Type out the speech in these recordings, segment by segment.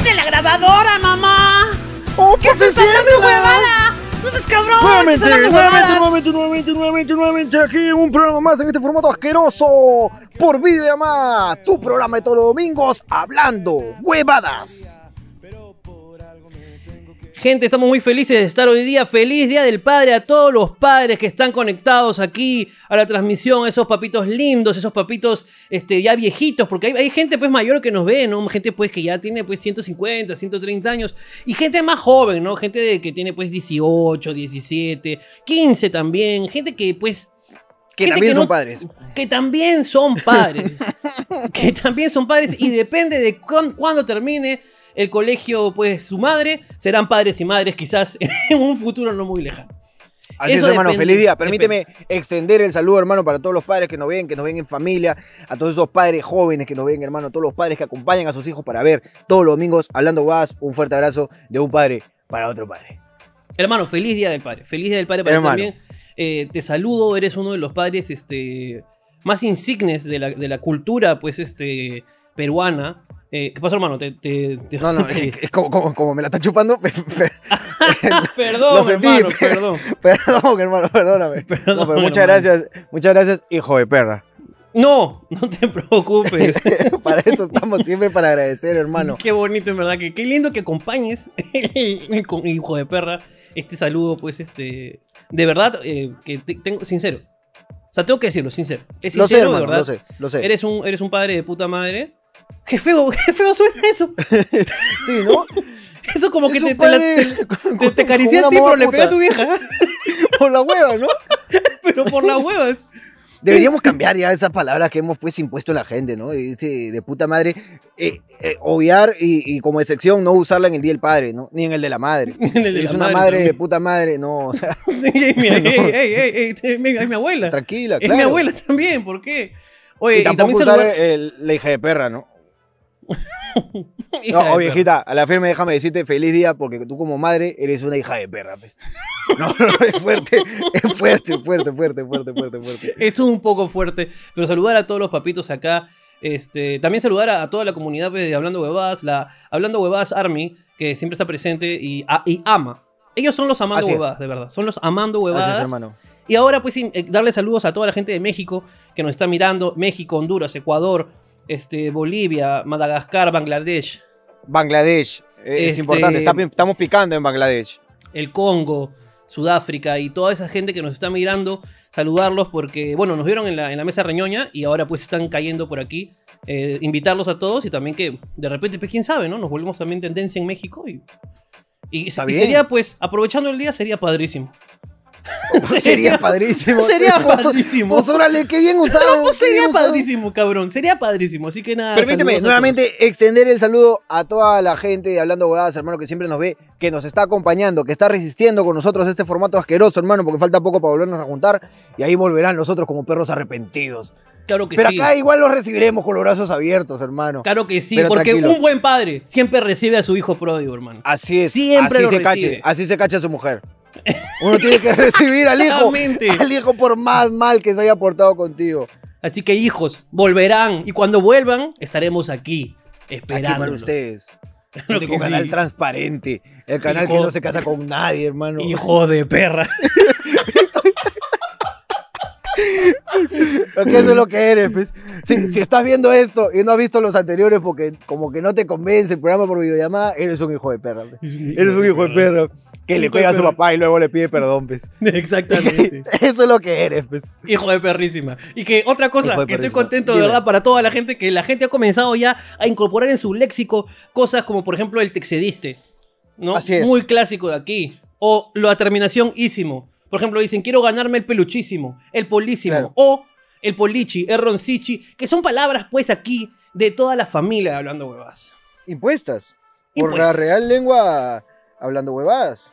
¡Prende la grabadora, mamá! ¡Oh, ¿Qué estás hablando, huevada? ¡No estás cabrón! Nuevamente, ¡Estás hablando nuevamente, nuevamente, nuevamente, nuevamente, nuevamente, aquí un programa más en este formato asqueroso por Videoamá, tu programa de todos los domingos, hablando huevadas. Gente, estamos muy felices de estar hoy día. Feliz Día del Padre a todos los padres que están conectados aquí a la transmisión, esos papitos lindos, esos papitos este, ya viejitos, porque hay, hay gente pues mayor que nos ve, ¿no? Gente pues que ya tiene pues 150, 130 años, y gente más joven, ¿no? Gente de- que tiene pues 18, 17, 15 también, gente que pues... Que gente también no- son padres. Que también son padres. que también son padres y depende de cuán- cuándo termine el colegio, pues su madre, serán padres y madres quizás en un futuro no muy lejano. Así Eso es, hermano, depende, feliz día. depende. Permíteme extender el saludo, hermano, para todos los padres que nos ven, que nos ven en familia, a todos esos padres jóvenes que nos ven, hermano, a todos los padres que acompañan a sus hijos para ver todos los domingos hablando guas. Un fuerte abrazo de un padre para otro padre. Hermano, feliz día del padre. Feliz día del padre para ti Hermano. también. Eh, te saludo, eres uno de los padres este, más insignes de la, de la cultura, pues, este, peruana. Eh, ¿Qué pasó, hermano? Te, te- te- No, no, es, es como, como- como me la está chupando. pe- pe- perdón, lo sentí, hermano, perdón. Perdón, hermano, perdóname. Perdón, No, pero muchas hermano. gracias, muchas gracias, hijo de perra. No, no te preocupes. para eso estamos siempre para agradecer, hermano. Qué bonito, en verdad. Que, qué lindo que acompañes, con hijo de perra, este saludo, pues, este. De verdad, eh, que te- tengo. Sincero. O sea, tengo que decirlo, sincero. Es Lo sé, sincero, hermano, de verdad. lo sé, lo sé. Eres un, eres un padre de puta madre. Qué feo, qué feo suena eso. Sí, ¿no? Eso como que Es te, padre te, con- te, a ti, pero le pegué a tu vieja. Por la hueva, ¿no? pero por las huevas. Deberíamos cambiar ya esas palabras que hemos pues impuesto a la gente, ¿no? Este, de puta madre, eh, eh, obviar y, y como excepción no usarla en el Día del Padre, ¿no? Ni en el de la madre. En el de es la una madre madre, de puta madre, no, o sea, Sí, mira, ey, ey, ey, ey, es mi, es mi abuela. tranquila, es claro. mi abuela también, ¿por qué? Oye, Y y, tampoco también usar saludar... el- la hija de perra, ¿no? No, oh, viejita, a la firme déjame decirte feliz día porque tú como madre eres una hija de perra, pues. No, no, es fuerte, es fuerte, fuerte, fuerte, fuerte, fuerte, fuerte. Es un poco fuerte, pero saludar a todos los papitos acá. Este, también saludar a, a toda la comunidad pues, de Hablando Huevadas, la Hablando Huevadas Army, que siempre está presente y, a- y ama. Ellos son los amando Así es. huevadas, de verdad. Son los amando huevadas. hermano. Y ahora, pues, sí, eh, darle saludos a toda la gente de México que nos está mirando. México, Honduras, Ecuador, este, Bolivia, Madagascar, Bangladesh, Bangladesh, eh, es Este- importante, está estamos picando en Bangladesh. el Congo, Sudáfrica y toda esa gente que nos está mirando, saludarlos porque, bueno, nos vieron en la, en la mesa reñoña y ahora pues están cayendo por aquí. Eh, invitarlos a todos y también que de repente, pues quién sabe, ¿no? Nos volvemos también tendencia en México y, y, sería pues, aprovechando el día, sería padrísimo. Sería padrísimo. Sería Pues, padrísimo. Pues órale, qué bien usado. Pues sería usado. padrísimo, cabrón. Sería padrísimo. Así que nada. Permíteme nuevamente extender el saludo a toda la gente de Hablando Huevadas, hermano, que siempre nos ve, que nos está acompañando, que está resistiendo con nosotros este formato asqueroso, hermano, porque falta poco para volvernos a juntar y ahí volverán nosotros como perros arrepentidos. Claro que Pero sí. acá igual los recibiremos con los brazos abiertos, hermano. Claro que sí, Pero porque tranquilo. un buen padre siempre recibe a su hijo pródigo, hermano. Así es. Siempre así lo se recibe. cache, así se cacha a su mujer. Uno tiene que recibir al hijo, al hijo por más mal que se haya portado contigo. Así que hijos, volverán. Y cuando vuelvan, estaremos aquí, esperando. para ustedes. El único que canal sí. transparente. El canal que Hijo- no se casa con nadie, hermano. Hijo de perra. Porque eso es lo que eres, pues. Si, si estás viendo esto y no has visto los anteriores porque como que no te convence el programa por videollamada, eres un hijo de perra. pues. Eres un hijo de perra que le pega a su papá y luego le pide perdón, pues. Exactamente. Eso es lo que eres, pues. Hijo de perrísima. Y que otra cosa, que estoy contento de verdad para toda la gente, que la gente ha comenzado ya a incorporar en su léxico cosas como por ejemplo el texediste. ¿no? Así es. Muy clásico de aquí. O la terminación ísimo. Por ejemplo, dicen, quiero ganarme el peluchísimo, el polísimo. Claro. O el polichi, el roncichi, que son palabras pues aquí de toda la familia hablando huevas. Impuestas. Por la real lengua hablando huevadas.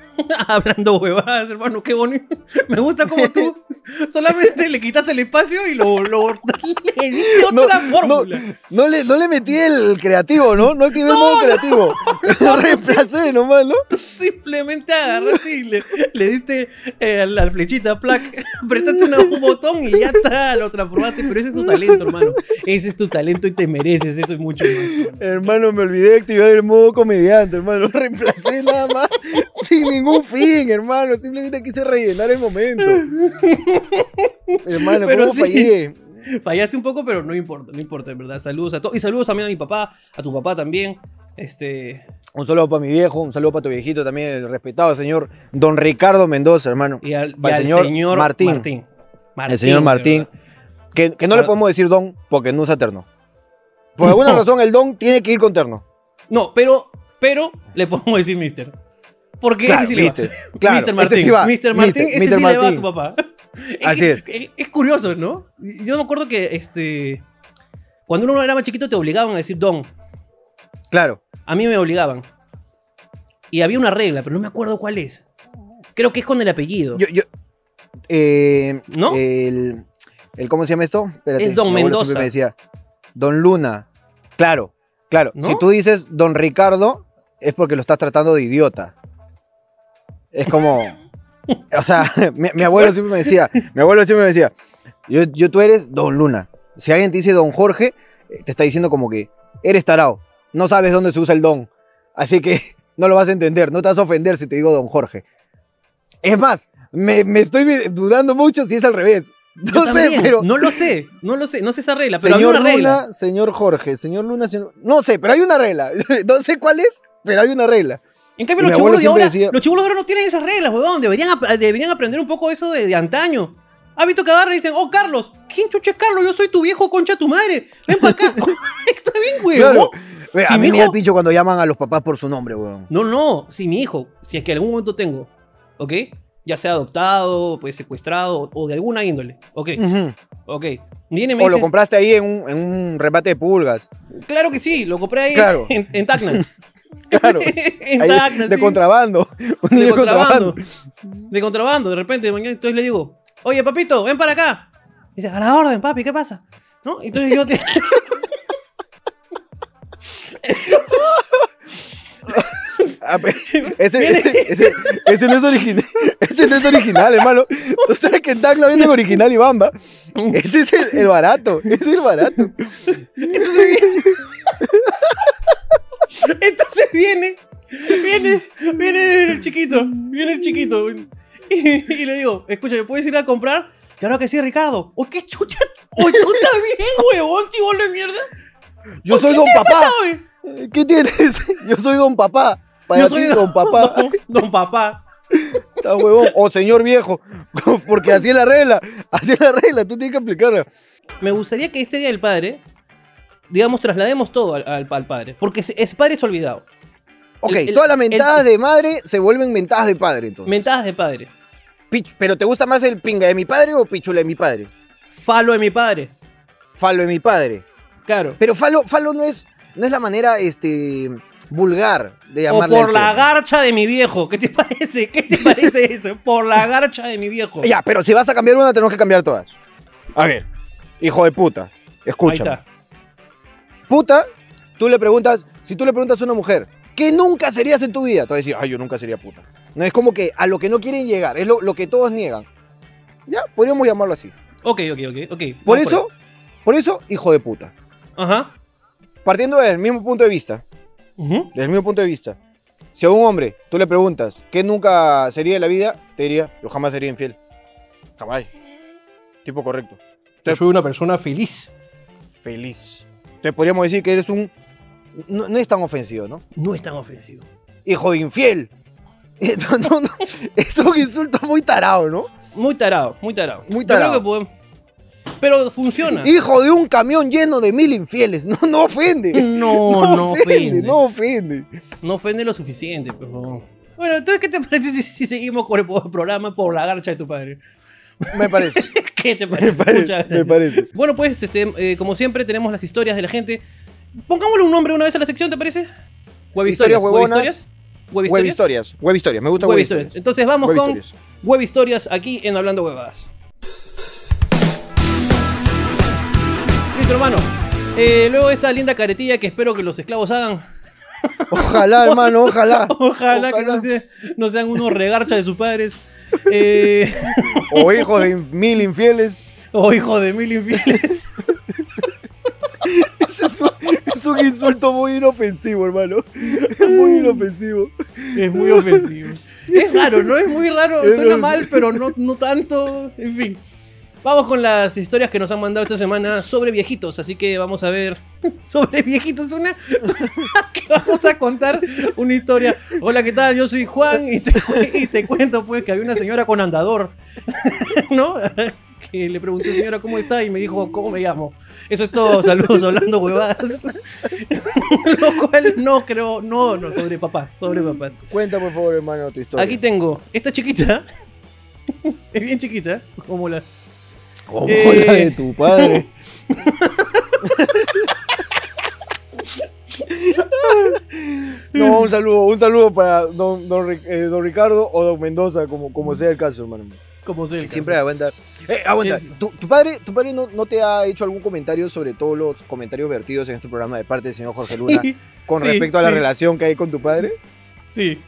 Hablando huevadas, hermano, qué bonito. Me gusta como tú solamente le quitaste el espacio y lo, lo le diste otra fórmula. No le, no le metí el creativo, ¿no? No activé el modo creativo. Lo reemplacé nomás, ¿no? Simplemente agarraste y le, le diste eh, la flechita, plac, apretaste una- un botón y ya está, lo transformaste. Pero ese es tu talento, hermano. Ese es tu talento y te mereces eso y mucho más. hermano. Hermano, me olvidé de activar el modo comediante, hermano. Reemplacé nada más sin ningún fin, hermano. Simplemente quise rellenar el momento. hermano, Pero ¿cómo sí. fallé? Fallaste un poco, pero no importa, no importa, en verdad. Saludos a todos. Y saludos también a mi papá, a tu papá también. Este. Un saludo para mi viejo, un saludo para tu viejito también, el respetado señor Don Ricardo Mendoza, hermano. Y al, y al señor señor, Martín. Martín. el señor Martín. Que, que no le Mar- podemos decir Don porque no usa terno. Por alguna No. razón, el Don tiene que ir con terno. No, pero, pero le podemos decir Mister. Porque Claro, ese sí le va. mister. Claro, Mr. ese Martín. sí va. Mr. Martín, Mister, ese Mr. sí le va a tu papá. Así que- es. Es, es curioso, ¿no? Yo me acuerdo que este. Cuando uno era más chiquito te obligaban a decir Don. Claro. A mí me obligaban. Y había una regla, pero no me acuerdo cuál es. Creo que es con el apellido. Yo, yo, eh, ¿No? El, el, ¿Cómo se llama esto? Espérate, Es Don Mendoza. me decía, Don Luna. Claro, claro. ¿No? Si tú dices Don Ricardo, es porque lo estás tratando de idiota. Es como. O sea, mi, mi abuelo siempre me decía, mi abuelo siempre me decía, yo, yo tú eres Don Luna. Si alguien te dice Don Jorge, eh, te está diciendo como que eres tarao. No sabes dónde se usa el don. Así que no lo vas a entender. No te vas a ofender si te digo Don Jorge. Es más, me, me estoy dudando mucho si es al revés. Yo No sé, también, pero. No lo sé, no lo sé, no sé esa regla, pero señor había una regla. Luna, señor Jorge, señor Luna, señor. No sé, pero hay una regla. No sé cuál es, pero hay una regla. En cambio, los chibolos de ahora, decía- los chibolos de ahora no tienen esas reglas, huevón. Deberían, deberían aprender un poco eso de, de antaño. ¿Has visto que agarran y dicen, oh, Carlos, ¿quién chucha es Carlos? Yo soy tu viejo concha tu madre. Ven para acá. Está bien. Claro. Ve, Si a mí me da hijo- el pincho cuando llaman a los papás por su nombre, weón. No, no, si mi hijo, si es que en algún momento tengo, ¿ok? Ya sea adoptado, pues secuestrado o de alguna índole, ¿ok? Ok. Viene me O lo compraste ahí en un, en un remate de pulgas. claro que sí, lo compré ahí Claro. en, en Tacna. Claro. Tacna, de sí. contrabando. De de contrabando. De contrabando, de repente, mañana, entonces le digo, oye, papito, ven para acá. Dice, a la orden, papi, ¿qué pasa? ¿No? Entonces yo te... Ah, ese, ese, ese, ese no es original. Ese no es original, hermano. Tú sabes que en Tacna venden original y bamba. Ese es el, el barato. Ese es el barato. Entonces viene... Entonces viene, viene, viene el chiquito, viene el chiquito. Y, y le digo, escucha, ¿me puedes ir a comprar? Claro que sí, Ricardo. ¡Oh, qué chucha! ¡Oh, tú estás bien, huevón, chivolo de mierda! Yo ¿Por soy don papá. pasado, eh? ¿Qué tienes? Yo soy don papá. Para Yo ti, soy don papá. Don, don papá. Está huevón. O señor viejo. Porque así es la regla. Así es la regla. Tú tienes que aplicarla. Me gustaría que este Día del Padre, digamos, traslademos todo al, al- al padre. Porque ese- ese padre es olvidado. Ok, El- el- todas las mentadas el- de madre se vuelven mentadas de padre, entonces. Mentadas de padre. Pich- ¿Pero te gusta más el pinga de mi padre o pichula de mi padre? Falo de mi padre. Falo de mi padre. Claro. Pero falo, falo no es, no es la manera este, vulgar de O llamarle. por al la garcha de mi viejo. ¿Qué te parece? ¿Qué te parece eso? Por la garcha de mi viejo. Ya, pero si vas a cambiar una, tenemos que cambiar todas. A ver, hijo de puta, Ahí escúchame. está. Puta, tú le preguntas, si tú le preguntas a una mujer, ¿qué nunca serías en tu vida? Te va a decir, ay, yo nunca sería puta. No es como que a lo que no quieren llegar, es lo, lo que todos niegan. Ya, podríamos llamarlo así. Ok, ok, ok. ok. Por Vamos eso, por eso, hijo de puta. Ajá. Partiendo del mismo punto de vista, Ujú. desde el mismo punto de vista, si a un hombre tú le preguntas qué nunca sería en la vida, te diría, yo jamás sería infiel. Jamás. Tipo correcto. Yo soy una persona feliz. Feliz. Entonces podríamos decir que eres un... No, no es tan ofensivo, ¿no? No es tan ofensivo. Hijo de infiel. No, no. Es un insulto muy tarado, ¿no? Muy tarado, muy tarado. Muy Yo creo tarado. que podemos- Pero funciona. Hijo de un camión lleno de mil infieles. No, no ofende. No, no ofende. No ofende. No ofende lo suficiente, pero. Bueno, entonces, ¿qué te parece si, si seguimos con el programa por la garcha de tu padre? Me parece. ¿Qué te parece? Me parece. Muchas Me gracias. parece. Bueno, pues, este, eh, como siempre, tenemos las historias de la gente. Pongámosle un nombre una vez a la sección, ¿te parece? Web Historias historias. Web huevonas. historias. Web historias. Web historias. Me gusta Web web, historias. historias. Entonces vamos Web con historias. web historias aquí en Hablando Huevadas. Listo, hermano. Eh, luego de esta linda caretilla que espero que los esclavos hagan. Ojalá, hermano, ojalá. Ojalá, que no, se- no sean unos regarchas de sus padres. Eh, O hijos de mil infieles. o hijos de mil infieles. Ese es, un, es un insulto muy inofensivo, hermano. Es muy inofensivo. Es muy ofensivo. Es raro, ¿no? Es muy raro. Suena mal, pero no, no tanto. En fin. Vamos con las historias que nos han mandado esta semana sobre viejitos. Así que vamos a ver sobre viejitos. Una que vamos a contar una historia. Hola, ¿qué tal? Yo soy Juan y te, y te cuento pues que había una señora con andador. ¿No? Que le pregunté, señora, ¿cómo está? Y me dijo, ¿cómo me llamo? Eso es todo. Saludos hablando huevadas. Lo cual no creo, no, no, sobre papás, sobre papás. Cuenta, por favor, hermano, tu historia. Aquí tengo esta chiquita. Es bien chiquita, como la. Como Eh. la de tu padre. No, un saludo, un saludo para don, don, eh, don Ricardo o don Mendoza, como, como sea el caso, hermano. Como sea el caso. siempre aguanta. Eh, aguanta. ¿Tu, tu padre, tu padre no, no te ha hecho algún comentario sobre todos los comentarios vertidos en este programa de parte del señor Jorge Luna Sí, con sí, respecto a la sí. relación que hay con tu padre? Sí.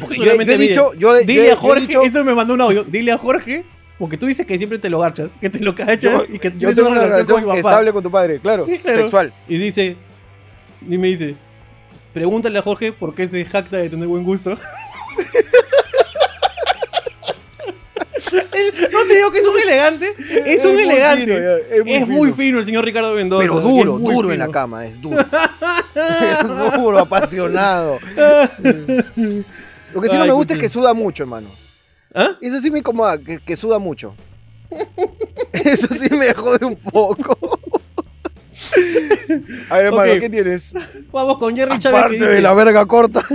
Porque yo, he dicho, yo, Dile yo a Jorge, yo he dicho- esto me mandó un audio. Dile a Jorge, porque tú dices que siempre te lo garchas, que te lo cachas yo- y que yo tienes tengo una relación con mi papá. estable con tu padre, claro, Claro. sexual. Y dice, y me dice, pregúntale a Jorge por qué se jacta de tener buen gusto. no te digo que es un elegante, es, un muy elegante. fino, es muy es muy fino. el señor Ricardo Mendoza. Pero duro, duro en la cama, es duro. es duro, apasionado. Lo que sí no me gusta es que suda mucho, hermano. ¿Ah? Eso sí me incomoda, que, que suda mucho. Eso sí me jode un poco. A ver, hermano. ¿qué tienes? Vamos con Jerry Chávez Aparte que dice, de la verga corta.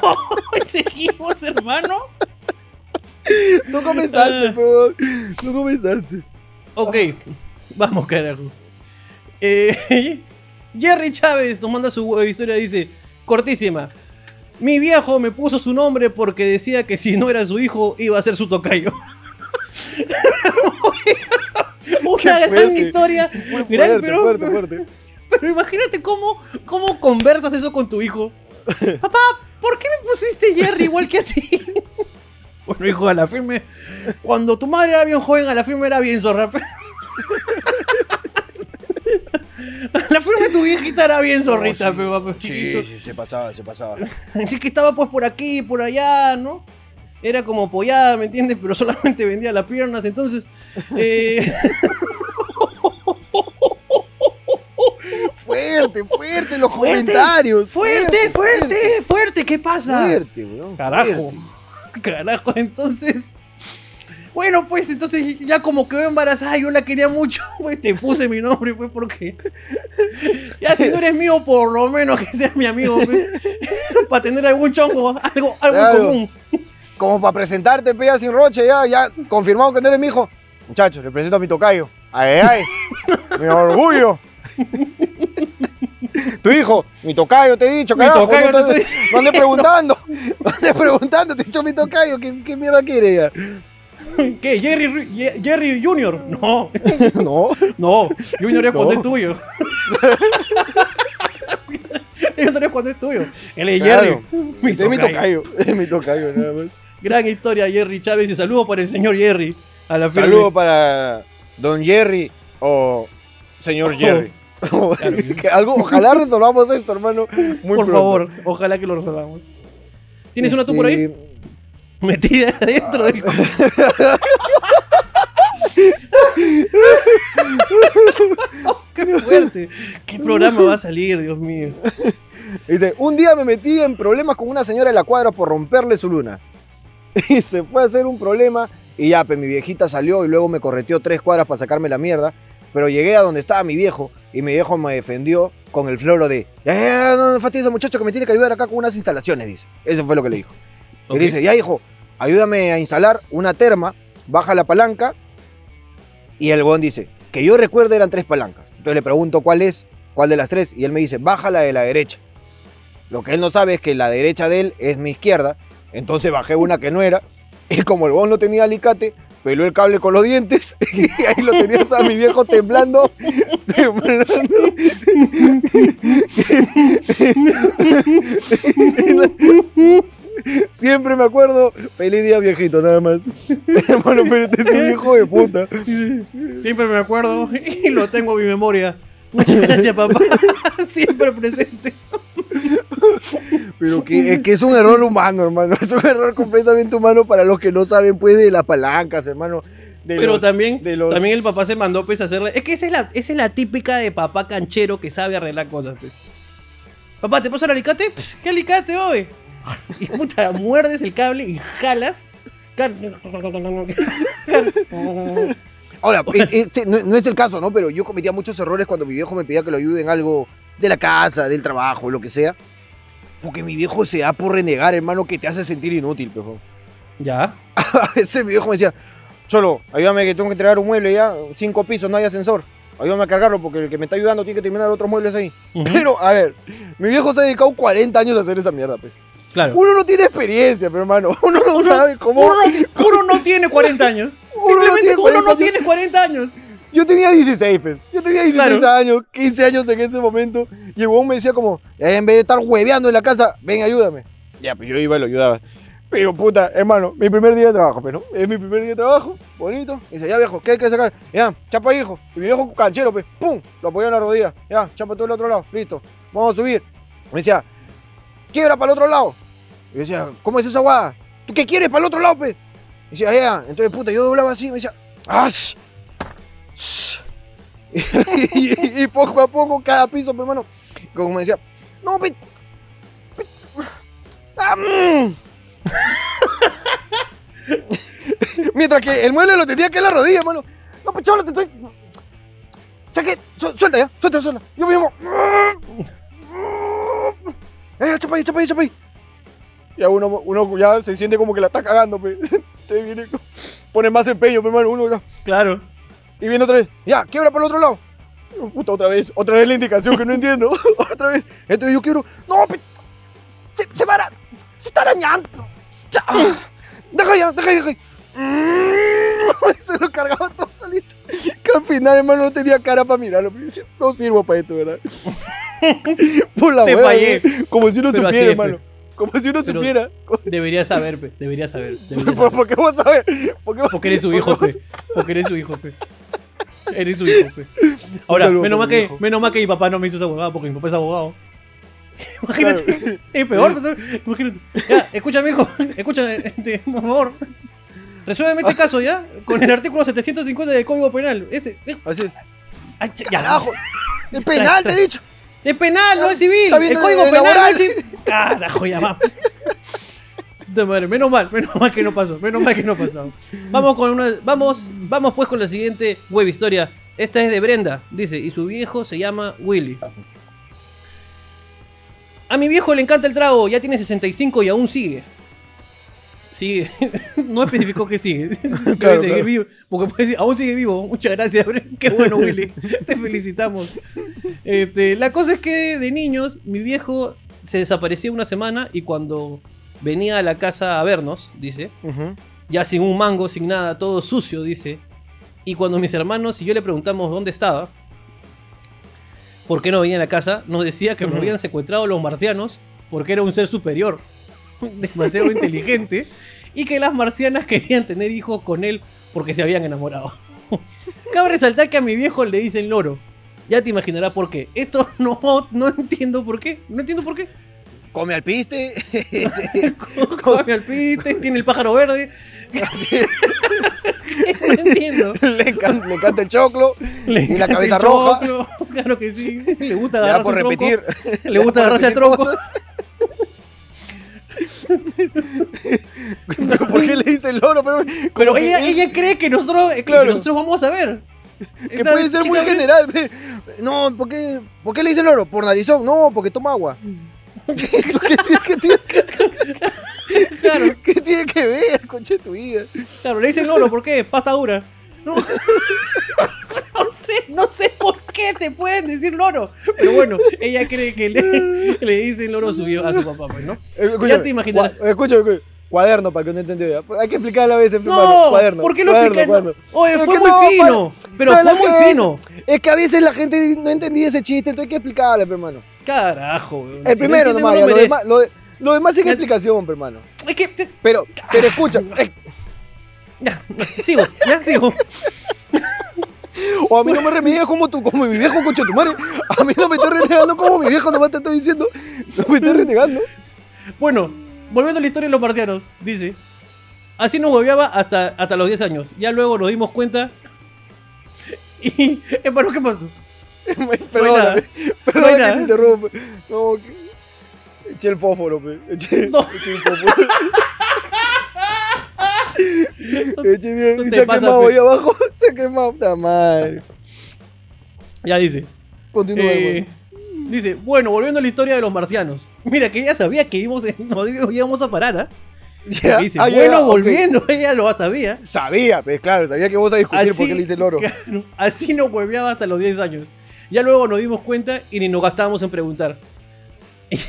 No. Seguimos, hermano. No comenzaste, Ah. pero no comenzaste. Ok, vamos, carajo. Eh, Jerry Chávez nos manda su historia. Dice: Cortísima. Mi viejo me puso su nombre porque decía que si no era su hijo iba a ser su tocayo. Una Qué gran fuerte, historia. Muy gran- fuerte, pero, fuerte, fuerte. pero imagínate cómo, cómo conversas eso con tu hijo. Papá, ¿por qué me pusiste Jerry igual que a ti? Bueno, hijo, a la firme. Cuando tu madre era bien joven, a la firme era bien zorra. La firme tu viejita era bien zorrita, Oh, sí. Sí, sí, se pasaba, se pasaba. Así que estaba pues por aquí, por allá, ¿no? Era como pollada, ¿me entiendes? Pero solamente vendía las piernas, entonces... eh, Fuerte, fuerte los Fuerte, comentarios. ¡Fuerte, fuerte, fuerte! ¿Qué pasa? Fuerte, weón. Carajo. fuerte. Carajo, entonces. Bueno, pues entonces ya como quedó embarazada, yo la quería mucho, pues te puse mi nombre, pues porque. Ya si no eres mío, por lo menos que seas mi amigo, pues. Para tener algún chongo, algo, algo en Claro. común. Como para presentarte, pega sin roche, ya, ya, confirmado que no eres mi hijo. Muchachos, le presento a mi tocayo. Ay, ay, mi orgullo. Tu hijo, mi tocayo, te he dicho, Mi carajo. tocayo, no, te te, estoy preguntando. No andes preguntando, te he dicho mi tocayo. ¿Qué, qué mierda quiere ya? ¿Qué? ¿Jerry, Jerry Junior? No, No. no, Junior es cuando es tuyo. Junior es cuando es tuyo. Él es Claro. Jerry. Mi Este es mi tocayo. tocayo. Es mi tocayo, nada más. Gran historia, Jerry Chávez. Y saludo para el señor Jerry. A la. Saludo para Don Jerry o señor Jerry. Que algo, ojalá resolvamos esto, hermano. Muy por pronto. favor, ojalá que lo resolvamos. ¿Tienes una tú por ahí? Metida adentro del. ¡Qué fuerte! ¿Qué programa va a salir, Dios mío? Dice, un día me metí en problemas con una señora de la cuadra por romperle su luna. Y se fue a hacer un problema y ya, pues mi viejita salió y luego me correteó tres cuadras para sacarme la mierda. Pero llegué a donde estaba mi viejo y mi viejo me defendió con el floro de, ya, no, no fastidies al muchacho que me tiene que ayudar acá con unas instalaciones, dice. Eso fue lo que le dijo. Y dice, ya hijo, ayúdame a instalar una terma, baja la palanca. Y el huevón dice, que yo recuerdo eran tres palancas. Entonces le pregunto cuál es, cuál de las tres. Y él me dice, baja la de la derecha. Lo que él no sabe es que la derecha de él es mi izquierda. Entonces bajé una que no era. Y como el huevón no tenía alicate, peló el cable con los dientes. Y ahí lo tenías a mi viejo temblando. temblando. Siempre me acuerdo. Feliz día, viejito, nada más. Hermano, pero este es un hijo de puta. Siempre me acuerdo y lo tengo en mi memoria. Muchas gracias, papá. Siempre presente. Pero que, es que es un error humano, hermano. Es un error completamente humano para los que no saben, pues, de las palancas, hermano. De Pero los- también, de los- también el papá se mandó pues a hacerle. Es que esa es, la, esa es la típica de papá canchero que sabe arreglar cosas, pues. Papá, ¿te paso el alicate? ¿Qué alicate hoy? Y puta, muerdes el cable y jalas. Ahora, eh, eh, no, no es el caso, ¿no? Pero yo cometía muchos errores cuando mi viejo me pedía que lo ayude en algo de la casa, del trabajo, lo que sea. Porque mi viejo se da por renegar, hermano, que te hace sentir inútil, pero. Ya. Veces mi viejo me decía, Cholo, ayúdame que tengo que entregar un mueble ya, cinco pisos, no hay ascensor. Ayúdame a cargarlo porque el que me está ayudando tiene que terminar otros muebles ahí. Ujú. Pero, a ver, mi viejo se ha dedicado 40 años a hacer esa mierda, pues. Claro. Uno no tiene experiencia, pero hermano. Uno no sabe cómo. Uno no, uno no tiene 40 años. Uno no Simplemente tiene uno 40 no tiene 40 años. Yo tenía 16, pues. Yo tenía 16 Claro. años, 15 años en ese momento. Y el me decía como, "Eh, en vez de estar hueveando en la casa, ven, ayúdame. Ya, pues yo iba y lo ayudaba. Pero puta, hermano, mi primer día de trabajo, pero es mi primer día de trabajo, bonito. Y dice, ya viejo, ¿qué hay que sacar? Ya, chapa hijo. Y mi viejo canchero, pues, pum, lo apoyó en la rodilla. Ya, chapa todo el otro lado, listo. Vamos a subir. Me decía, quiebra para el otro lado. Y yo decía, ¿cómo es esa guada? ¿Tú qué quieres para el otro lado, pues? Y decía, ya, entonces puta, yo doblaba así, me decía, ¡ah! sh- sh". y, y poco a poco, cada piso, mi hermano, como me decía, no, pe, pe- ah, mm". Mientras que el mueble lo tenía que en la rodilla, hermano. No, pues chaval, te estoy. Saque, su- suelta ya, suelta, suelta. Yo mismo. Eh, chapa ahí, chapa ahí, chapa ahí. Ya uno, uno ya se siente como que la está cagando, pe. Te viene, pone más empeño, pe, hermano. Uno ya. Claro. Y viene otra vez. Ya, quiebra para el otro lado. Oh, Puta, otra vez. Otra vez la indicación que no entiendo. otra vez. Entonces yo quiero. No, pe- se, se va a Se está arañando. Ya. Deja ya, deja, deja. Se lo cargaba todo solito. Que al final, hermano, no tenía cara para mirarlo. No sirvo para esto, ¿verdad? Por la Te fallé. Como si uno Pero supiera, es, hermano. Como si uno Pero- supiera. Debería saber, pe. Debería saber. Debería ¿Por, saber. por qué vos a ver? ¿Por qué vos- Porque eres su hijo, pe. Porque eres su hijo, pe. Eres su hijo, pe. Ahora, saludo menos mal, que, menos mal que mi papá no me hizo esa huevada porque mi papá es abogado. Imagínate, es peor. Imagínate. Ya, escúchame, hijo. Escúchame, por favor. Resuélveme este caso, ¿ya? Con el artículo 750 del Código Penal. Ese. eh, Así. ay, ya. Carajo. El penal, te he dicho. Es penal, no es civil. Está bien, el Código eh, Penal no es civil. Carajo, ya va. Madre, menos mal, menos mal que no pasó, menos mal que no pasó. Vamos con una, vamos, vamos pues con la siguiente web historia. Esta es de Brenda, dice, y su viejo se llama Willy. A mi viejo le encanta el trago, ya tiene 65 y aún sigue. Sigue, no especificó que sigue. Debe Claro, seguir claro. vivo, porque puede decir, aún sigue vivo. Muchas gracias, qué bueno Willy, te felicitamos. Este, la cosa es que de niños, mi viejo se desaparecía una semana y cuando venía a la casa a vernos, dice, ya sin un mango, sin nada, todo sucio, dice. Y cuando mis hermanos y yo le preguntamos dónde estaba, por qué no venía a la casa, nos decía que lo Ujú. habían secuestrado los marcianos porque era un ser superior, demasiado inteligente, y que las marcianas querían tener hijos con él porque se habían enamorado. Cabe resaltar que a mi viejo le dicen loro. Ya te imaginarás por qué. Esto no, no entiendo por qué. No entiendo por qué. Come al piste. Come al piste, tiene el pájaro verde. no entiendo. le, encanta, le encanta el choclo. Le Y la cabeza roja. choclo, Claro que sí. Le gusta agarrarse repetir. Le gusta agarrarse al repetir tronco. cosas. Pero ¿por qué le dice el loro? Pero, Pero como que ella, cree que nosotros, que Claro. nosotros vamos a ver. Que Esta puede ser muy general. No, ¿por qué, ¿por qué le dice el loro? ¿Por narizón? No, porque toma agua. ¿Qué, qué tiene- que- Claro, qué tiene que ver, conche tu vida? claro, le dicen loro, ¿por qué? Pasta dura. No. no sé, no sé por qué te pueden decir loro. Pero bueno, ella cree que le, le dicen loro a su, a su papá, pues, ¿no? Escúchame, Ya te imaginarás. Escúchame, escúchame. Cuaderno, para que no entendió ya. Hay que explicarle a veces, No. Cuaderno. ¿por qué lo expliqué? No. Oye, Es fue muy no, fino. Pero fue muy gente. fino. Es que a veces la gente no entendía ese chiste, entonces hay que explicarle, pe, hermano. Carajo. El Si primero no nomás, lo, demás, lo, de- lo demás Ya- explicación, pe, hermano. Es que. te- Pero, pero escucha, eh, Ya, sigo, ya, sigo. o a mí no me remedies como tú, como mi viejo coche tu madre. A mí no me estás renegando como mi viejo, nomás te estoy diciendo. No me estás renegando. Bueno, volviendo a la historia de los marcianos, dice. Así nos hueveaba hasta, hasta los 10 años. Ya luego nos dimos cuenta. Y. Hermano, ¿qué pasó? Perdóname, perdóname que nada. te interrumpa. No, que... Eché el fósforo, pe. Eché, No. eché el fósforo. Eso Y se ha quemado ahí abajo. Se ha quemado. Puta madre. Ya dice. Continúa, Eh, dice, bueno, volviendo a la historia de los marcianos. Mira, que ella sabía que íbamos, nos íbamos a parar, ¿ah? Ya. Dice, Ah, ya, bueno, volviendo, ella lo sabía. Sabía, pues claro, sabía que vos a discutir por qué le dice el claro, así nos hueveaba hasta los 10 años. Ya luego nos dimos cuenta y ni nos gastábamos en preguntar.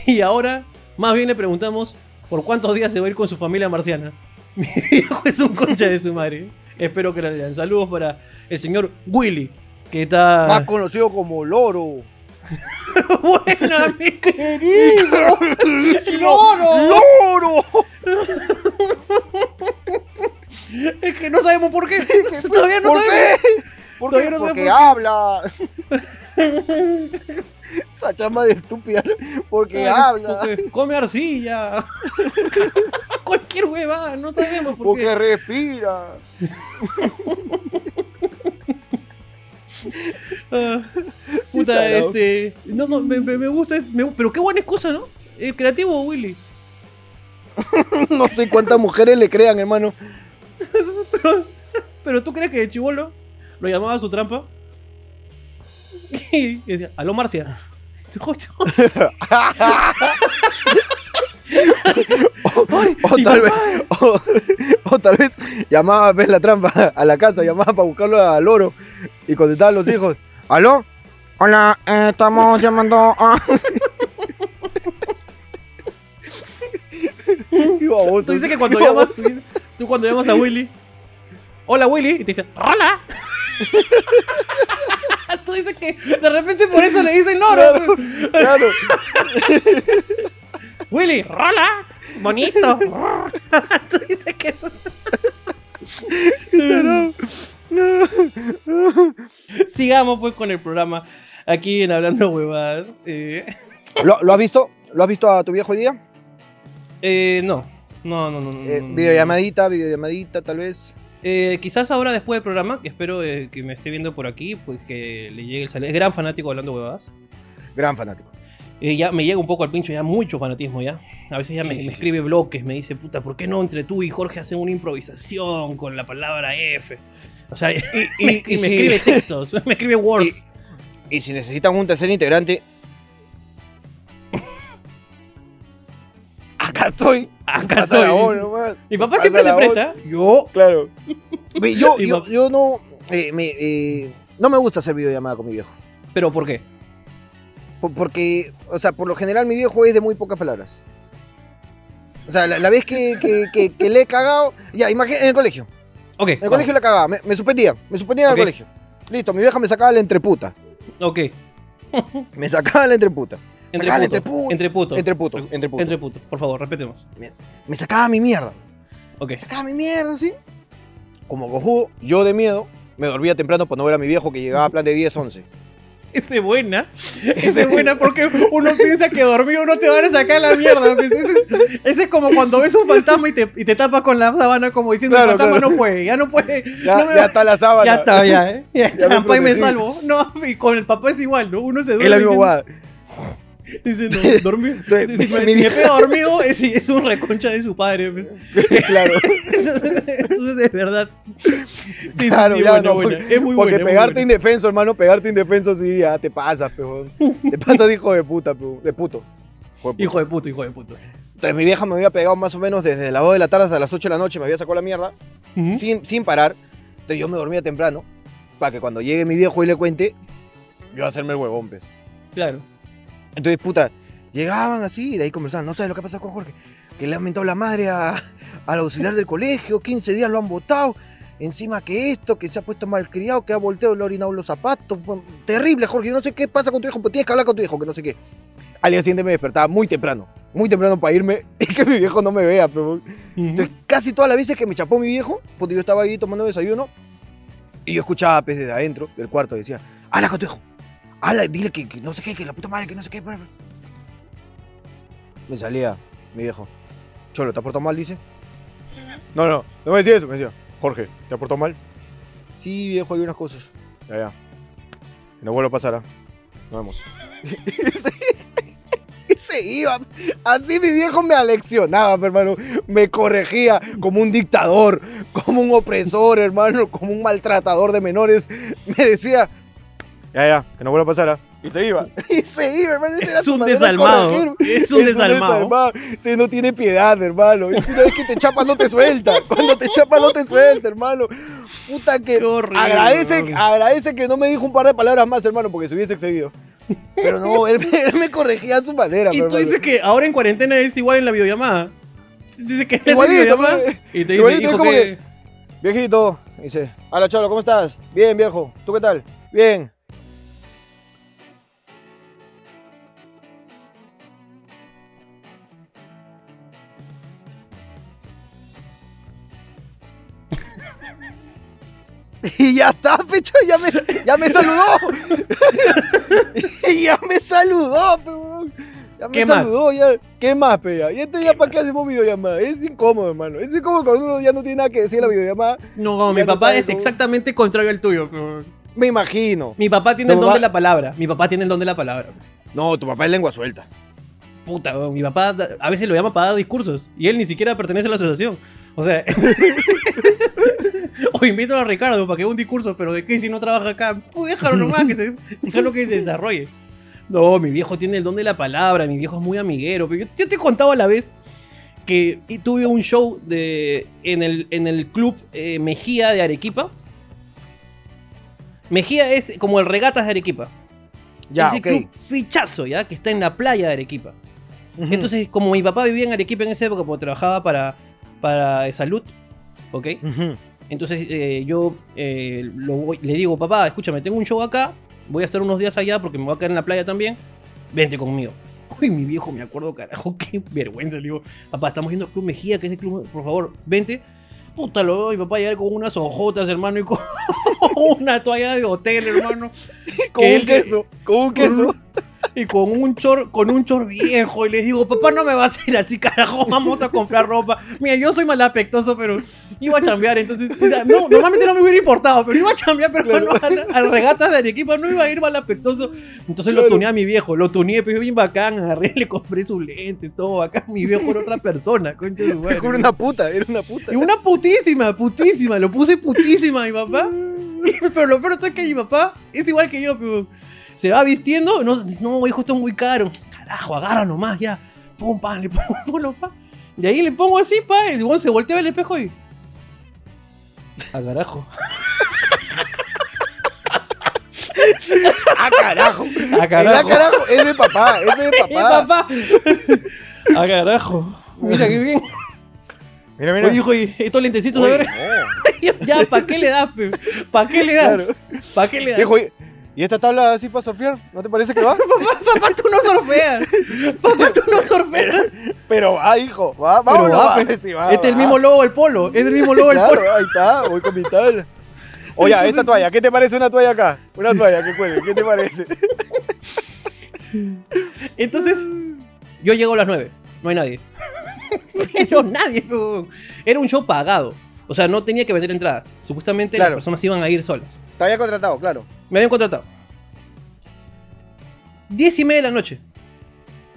Y ahora, más bien le preguntamos por cuántos días se va a ir con su familia marciana. Mi viejo es un concha de su madre. Espero que la lean. Saludos para el señor Willy, que está... Más conocido como loro. Buena, mi querido. ¡Loro! ¡Loro! Es que no sabemos por qué. Todavía no ¿Por sabemos. qué? ¿Por Todavía qué? no Porque por qué. habla. Esa chamba de estúpida. Porque habla. Porque come arcilla. Cualquier hueva, no sabemos por Porque qué. respira. Ah, puta, este. No, no, me, me- me gusta. me- pero qué buena excusa, ¿no? Eh, creativo, Willy. No sé cuántas mujeres le crean, hermano. Pero, pero tú crees que de chivolo lo llamaba su trampa. Y decía, aló Marcia. O tal vez, o, o tal vez llamaba ves la trampa a la casa, llamaba para buscarlo al loro y contestaban los hijos. ¿Aló? Hola, eh, estamos llamando a. Baboso. Tú dices que cuando llamas, dices- tú cuando llamas a Willy, hola Willy, y te dice, hola. Tú dices que de repente por eso le dicen loro. Claro, claro. Willy, hola, bonito. tú dices que eso- Sigamos pues con el programa aquí en Hablando Huevadas. Eh, ¿Lo, lo has visto? ¿Lo has visto a tu viejo hoy día? eh, no, no, no, no. no, Eh, no, no. videollamadita, videollamadita, tal vez. Eh, quizás ahora después del programa, que espero eh, que me esté viendo por aquí, pues que le llegue el saludo. Es gran fanático hablando huevadas. Gran fanático. Eh, ya me llega un poco al pincho, ya mucho fanatismo ya. A veces ya Sí, me, sí, me sí. escribe bloques, me dice, puta, ¿por qué no entre tú y Jorge hacen una improvisación con la palabra F? O sea, y, me, y y escribe textos, me escribe words. Y si necesitan un tercer integrante. Acá estoy. Acá la estoy. voz. Mi papá Pasa siempre la se presta. Yo. Claro. Yo, yo, yo no. eh, me, eh, no me gusta hacer videollamada con mi viejo. ¿Pero por qué? Por- Porque, o sea, por lo general mi viejo es de muy pocas palabras. O sea, la, la vez que, que, que- que le he cagado. Ya, imagínate, en el colegio. Ok. En el vamos. colegio le cagaba. Me, me suspendían. Me suspendían Ok. en el colegio. Listo, mi vieja me sacaba la entreputa. Ok. Me sacaba la entreputa. Entre puto. Entre puto. Entre puto. Entre puto. Entre puto. Por favor, repetemos. Me sacaba mi mierda. Ok. sacaba mi mierda, ¿sí? Como cojudo, yo de miedo, me dormía temprano para no ver a mi viejo que llegaba a plan de 10, 11. Ese es buena. Ese es buena porque uno piensa que dormido no te van a sacar la mierda. pues. Ese es, como cuando ves un fantasma y te, y te tapas con la sábana como diciendo Claro, el fantasma claro. no puede, ya no puede. Ya, no me ya está la sábana. ya está, ya, ¿eh? Ya, Ya me está, y me salvo. No, y con el papá es igual, ¿no? Uno se duerme. Es la misma diciendo-. Dice, no. Entonces, Si, me, mi vieja- pega dormido, es, es un reconcha de su padre. pues. claro. Entonces, entonces, es verdad. Sí, sí, claro, sí, ya, buena, no, buena. porque- Es muy Porque buena. pegarte buena. indefenso, hermano, pegarte indefenso, sí, ya te pasas, peón. Te pasas, hijo de puta, peón. De puto. Hijo de puta. Hijo de puto, hijo de puto. Entonces mi vieja me había pegado más o menos desde las 2 de la tarde hasta las 8 de la noche, me había sacado la mierda, sin, sin parar. Entonces yo me dormía temprano, para que cuando llegue mi viejo y le cuente, Yo a hacerme el huevón, pues. Claro. Entonces, puta, llegaban así y de ahí conversaban. No sabes lo que ha pasado con Jorge. Que le ha mentado la madre a, al auxiliar del colegio. 15 días lo han votado. Encima que esto, que se ha puesto mal criado, que ha volteado, le ha orinado los zapatos. Bueno, terrible, Jorge. Yo no sé qué pasa con tu hijo, pero tienes que hablar con tu hijo, que no sé qué. Al día siguiente me despertaba muy temprano. Muy temprano para irme y que mi viejo no me vea, pero. Entonces, casi todas las veces que me chapó mi viejo, porque yo estaba ahí tomando desayuno, y yo escuchaba pues, desde adentro del cuarto, decía, habla con tu hijo, habla, dile que, que no sé qué, que la puta madre, que no sé qué. bla, bla". Me salía mi viejo, Cholo, ¿te has portado mal? Dice. No, no, no me decía eso, me decía, Jorge, ¿te has portado mal? Sí, viejo, hay unas cosas. Ya, ya. No vuelva a pasar, ¿ah? Nos vemos. Y se- iba. Así mi viejo me aleccionaba, hermano. Me corregía como un dictador, como un opresor, hermano, como un maltratador de menores. Me decía, ya, ya, que no vuelva a pasar, ¿ah? Y se iba. Y se iba, hermano. Esa era Es su un de desalmado. corregirme. Es un desalmado. Se no tiene piedad, hermano. Y si una vez que te chapa, no te suelta. Cuando te chapa, no te suelta, hermano. Puta que. Qué horrible, agradece, agradece que no me dijo un par de palabras más, hermano, porque se hubiese excedido. Pero no, él, me- él me corregía a su manera, Y tú hermano. dices que ahora en cuarentena es igual en la videollamada. Dice que es Igualito, videollamada pues. y te dice, es hijo, que... Viejito, dice, hola Cholo, ¿cómo estás? Bien, viejo. ¿Tú qué tal? Bien. Y ya está, pecho, ya me, ya me saludó. y ya me saludó, pe, weón. Ya me ¿Qué más? saludó, ya. ¿Qué más, pe? Ya, ¿Y esto ya para qué hacemos videollamada? Es incómodo, hermano. Es incómodo cuando uno ya no tiene nada que decir en la videollamada. No, mi no papá es cómo- exactamente contrario al tuyo. pero- Me imagino. Mi papá tiene el don papá- de la palabra. Mi papá tiene el don de la palabra. pues. No, tu papá es lengua suelta. Puta, weón, mi papá a veces lo llama para dar discursos y él ni siquiera pertenece a la asociación. O sea, o invito a Ricardo para que haga un discurso, pero de qué si no trabaja acá, pues déjalo nomás, que se, déjalo que se desarrolle. No, mi viejo tiene el don de la palabra, mi viejo es muy amiguero. Pero yo, yo te contaba a la vez que tuve un show de, en, el, en el club eh, Mejía de Arequipa. Mejía es como el regatas de Arequipa. Ya, Ese ok. club fichazo, ¿ya? Que está en la playa de Arequipa. Entonces, como mi papá vivía en Arequipa en esa época, porque trabajaba para, para salud, ¿ok? Entonces eh, yo eh, lo voy- le digo, papá, escúchame, tengo un show acá, voy a estar unos días allá porque me voy a quedar en la playa también, vente conmigo. Uy, mi viejo, me acuerdo, carajo, qué vergüenza. Le digo, papá, estamos yendo al Club Mejía, que es el club, por favor, vente. Puta, lo veo, mi papá llegar con unas hojotas, hermano, y con una toalla de hotel, hermano. Con un él- queso, con un queso. Y con un chor, con un chor viejo. Y les digo, papá, no me vas a ir así, carajo, vamos a comprar ropa. Mira, yo soy malapectoso, pero iba a chambear, entonces. No, normalmente no me hubiera importado, pero iba a chambear, pero Claro. no, al, al regatas de Arequipa no iba a ir malapectoso. Entonces lo tuneé a mi viejo, lo tuneé, pero bien bacán, agarré, le compré su lente, todo acá. Mi viejo era otra persona, concha de madre. Juro, una puta, era una puta. Y una putísima, putísima. Lo puse putísima a mi papá. Pero lo peor es que mi papá es igual que yo, pero se va vistiendo. No, no, hijo, esto es muy caro. Carajo, agarra nomás, ya. Pum, pam, le pongo, pongo, pa. De ahí le pongo así, pa. El weón se voltea al espejo y. A carajo. Ah, carajo. A El ah, carajo es de papá, es de papá. papá. A carajo. Mira qué bien. Mira, Oye, hijo, y estos lentecitos, a ver. no. ya, ¿para qué le das, pe? ¿Para qué le das? Claro. ¿Para qué le das? ¿Y- ¿y esta tabla así para surfear? ¿No te parece que va? Papá, tú no surfeas. Papá, tú no surfeas. Pero va, hijo, va, vámonos, va, va, pe. sí, va, este es el mismo logo del polo. Es el mismo logo del Claro, polo. ahí está, voy con mi tabla. Oye, esta toalla, ¿qué te parece una toalla acá? Una toalla que cuelgue, ¿qué te parece? Entonces, yo llego a las 9. No hay nadie. Pero nadie. Era un show pagado. O sea, no tenía que vender entradas. Supuestamente Claro. las personas iban a ir solas. Te había contratado, claro. Me habían contratado. 10 y media de la noche.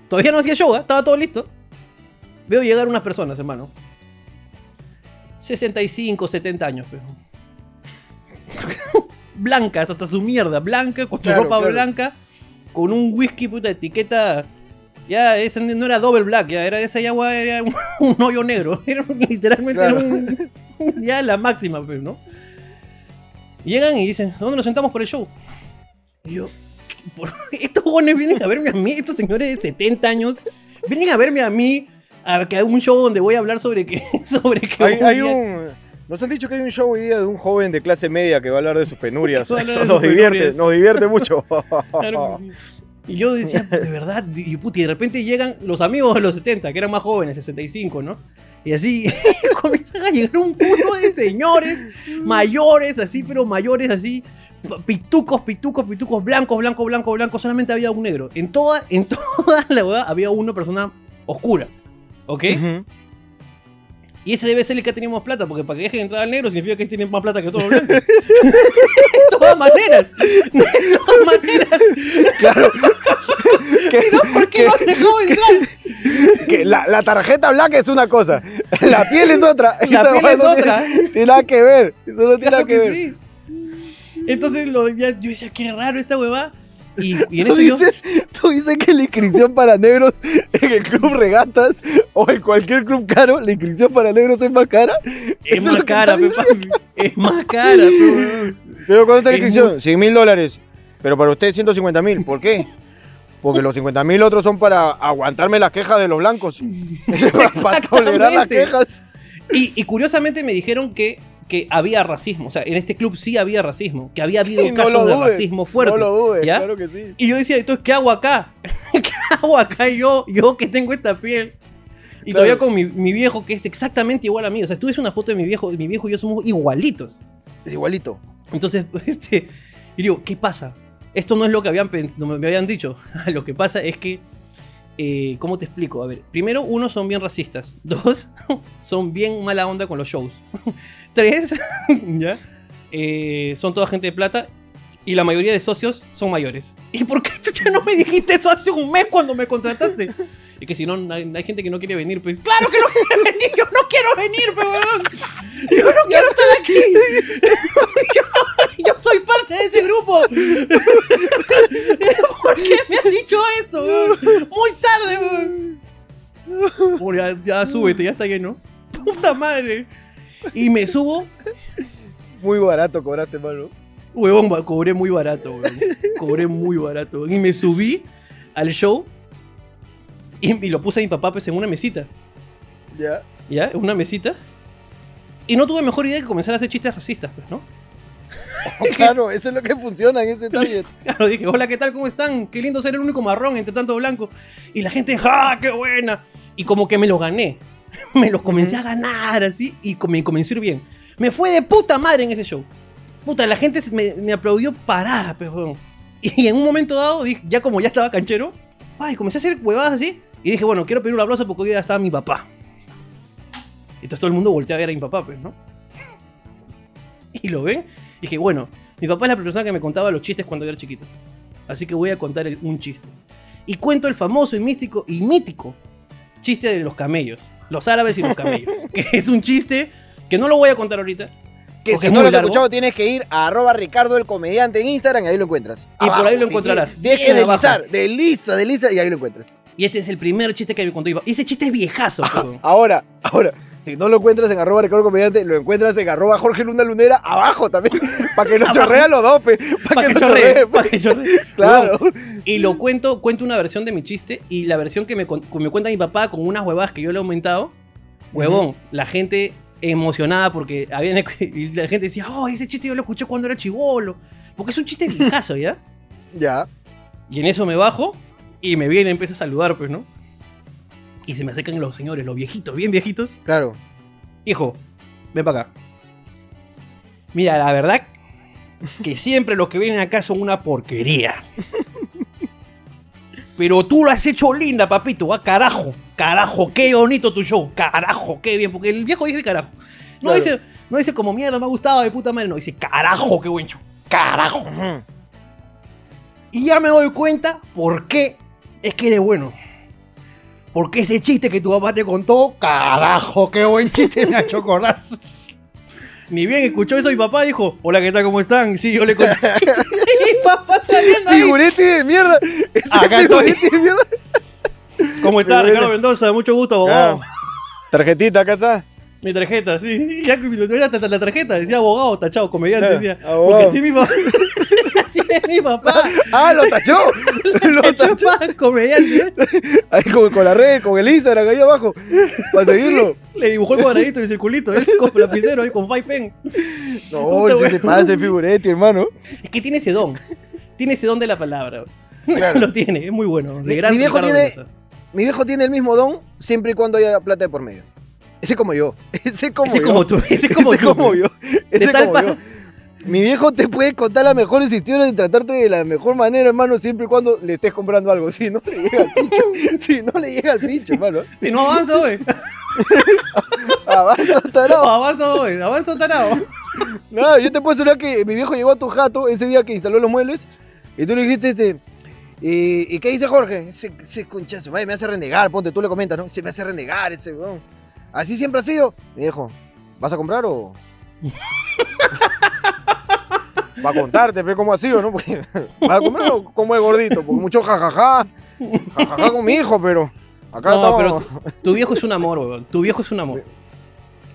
Todavía no hacía show, ¿eh? estaba todo listo. Veo llegar unas personas, hermano. 65, 70 años, pero. Blancas, hasta su mierda. Blanca, con su Claro, ropa claro. blanca. Con un whisky, puta, etiqueta. Ya, esa no era double black, ya era esa agua, era un, un hoyo negro. Era literalmente Claro. era un, ya la máxima, pues, ¿no? Llegan y dicen, ¿dónde nos sentamos por el show? Y yo, por- estos jóvenes vienen a verme a mí, estos señores de 70 años, vienen a verme a mí, a que un show donde voy a hablar sobre que, sobre que Hay, hay un. Nos han dicho que hay un show hoy día de un joven de clase media que va a hablar de sus penurias. Eso nos sus divierte, penurias. nos divierte mucho. Claro que sí. Y yo decía, de verdad, y, puta, y de repente llegan los amigos de los 70, que eran más jóvenes, 65, ¿no? Y así comienzan a llegar un puño de señores mayores, así, pero mayores, así, pitucos, pitucos, pitucos, blancos, blancos, blancos, blancos. Solamente había un negro. En toda, en toda la hueá había una persona oscura, ¿ok? Y ese debe ser el que ha tenido más plata, porque para que dejen entrar al negro significa que tiene más plata que todos los blancos. de todas maneras. De todas maneras. Que- no, ¿por qué no dejado entrar? que la, la tarjeta blanca es una cosa, la piel es otra. La piel es no otra. Tiene, tiene nada que ver. Eso no tiene Claro nada que, que ver. sí. Entonces lo, ya, yo decía, qué raro esta huevada. Y, y en ¿Tú eso yo. dices, tú dices que la inscripción para negros en el club regatas o en cualquier club caro, la inscripción para negros es más cara. Es más cara, pe. Es más cara, pe, huevón. Señor, ¿cuánto está la inscripción? 100 mil dólares. Pero para usted 150 mil. ¿Por qué? Porque los 50 mil otros son para aguantarme las quejas de los blancos. para tolerar las quejas. Y, y curiosamente me dijeron que, que había racismo. O sea, en este club sí había racismo. Que había habido no casos de racismo fuerte. No lo dudes, ¿ya? claro que sí. Y yo decía, entonces, ¿qué hago acá? ¿Qué hago acá yo? Yo que tengo esta piel. Y Claro. todavía con mi, mi viejo que es exactamente igual a mí. O sea, tú ves una foto de mi viejo, mi viejo y yo somos igualitos. Es igualito. Entonces, este, y digo, ¿qué pasa? Esto no es lo que habían no me habían dicho. lo que pasa es que, eh, ¿cómo te explico? A ver, primero, uno, son bien racistas. Dos, son bien mala onda con los shows. Tres, ¿ya? Eh, son toda gente de plata. Y la mayoría de socios son mayores. ¿Y por qué tú ya no me dijiste eso hace un mes cuando me contrataste? Y que si no, hay, hay gente que no quiere venir, pues. ¡Claro que no quiere venir! ¡Yo no quiero venir, weón! ¡Yo no quiero estar aquí! yo, yo soy parte de ese grupo. ¿Por qué me has dicho esto? Muy tarde, weón. Bueno, ya, ya súbete, ya está lleno. Puta madre. Y me subo. Muy barato cobraste, mano. Huevón, cobré muy barato, weón. Cobré muy barato. weón. Y me subí al show. Y, y lo puse a mi papá pues, en una mesita. Ya. ¿Ya? En una mesita. Y no tuve mejor idea que comenzar a hacer chistes racistas, pues, ¿no? Claro, eso es lo que funciona en ese target. Claro, dije, hola, ¿qué tal? ¿Cómo están? Qué lindo ser el único marrón entre tanto blanco. Y la gente, ¡ah, qué buena! Y como que me los gané. Me los comencé a ganar así y me comenzó a ir bien. Me fue de puta madre en ese show. Puta, la gente me, me aplaudió parada, weón. Y en un momento dado, dije, ya como ya estaba canchero, ay, comencé a hacer huevadas así. Y dije, bueno, quiero pedir un aplauso porque hoy día estaba mi papá. Entonces todo el mundo voltea a ver a mi papá, pues, ¿no? Y lo ven. Dije, bueno, mi papá es la persona que me contaba los chistes cuando era chiquito. Así que voy a contar el- un chiste. Y cuento el famoso y místico y mítico chiste de los camellos. Los árabes y los camellos. que es un chiste que no lo voy a contar ahorita. Que si no lo has largo. escuchado, tienes que ir a arroba Ricardo el comediante en Instagram y ahí lo encuentras. Y por ahí lo encontrarás. Tienes que deslizar, desliza, desliza y ahí lo encuentras. Y este es el primer chiste que me contó ese chiste es viejazo. Ahora, ahora, si no lo encuentras en arroba Ricardo Comediante, lo encuentras en arroba Jorge Luna Lunera abajo también. Para que no chorrea los dos, pe, Pa' Para que que no chorree, chorree. pa' que chorree. Claro. Y lo cuento, cuento una versión de mi chiste y la versión que me, que me cuenta mi papá con unas huevadas que yo le he aumentado. Huevón, la gente emocionada porque habían, y la gente decía, oh, ese chiste yo lo escuché cuando era chivolo. Porque es un chiste viejazo, ¿ya? Ya. Y en eso me bajo y me viene, empiezo a saludar, pues, ¿no? Y se me acercan los señores, los viejitos, bien viejitos. Claro. Hijo, ven para acá. Mira, la verdad que siempre los que vienen acá son una porquería. Pero tú lo has hecho linda, papito. Ah, carajo, carajo, qué bonito tu show. Carajo, qué bien. Porque el viejo dice carajo. No, Claro. dice, no dice como mierda, me ha gustado de puta madre. No, dice carajo, qué buen show. Carajo. Y ya me doy cuenta por qué es que eres bueno. Porque ese chiste que tu papá te contó, carajo, qué buen chiste me ha hecho acordar. Ni bien escuchó eso mi papá dijo, hola, ¿qué tal? ¿Cómo están? Sí, yo le conté mi papá saliendo ahí. Figurete de mierda. Ese Acá estoy. figurete de mierda. ¿Cómo está, Figurete. Ricardo Mendoza? Mucho gusto, abogado. Ah, Tarjetita, acá está. Mi tarjeta, sí. Ya la, la tarjeta decía abogado, tachado, comediante, Claro, decía. abogado. Porque así mi papá, Sí, es mi papá. ¡Ah, lo tachó! lo tachó. comediante. Ahí con, con la red, con el Instagram ahí abajo. Para seguirlo. Le dibujó el cuadradito y el circulito, él con lapicero ahí con Five Pen. No, si se pasa el figuretti, hermano. Es que tiene ese don. Tiene ese don de la palabra. Claro. Lo tiene, es muy bueno. De Mi- viejo tiene-. Mi viejo tiene el mismo don siempre y cuando haya plata de por medio. Ese como yo. Ese como Ese yo. como tú, ese como tú. como yo. Ese tal como yo. Mi viejo te puede contar las mejores historias y tratarte de la mejor manera, hermano, siempre y cuando le estés comprando algo. Si no le llega al pincho, si no le llega al pincho, hermano. Si no avanza, güey. Avanza, tarao. Avanza, güey. Avanza, tarado. No, yo te puedo asegurar que mi viejo llegó a tu jato ese día que instaló los muebles y tú le dijiste, este, ¿y, y qué dice Jorge? Ese, ese conchazo, madre, me hace renegar, ponte, tú le comentas, ¿no? Se me hace renegar ese weón. Así siempre ha sido. Mi viejo, ¿vas a comprar o...? Va a contarte, pero cómo ha sido, ¿no? Porque, ¿Vas a comprar o cómo es gordito? Porque mucho jajaja, jajaja con mi hijo, pero acá No, estamos... pero tu, tu viejo es un amor, weón. Tu viejo es un amor.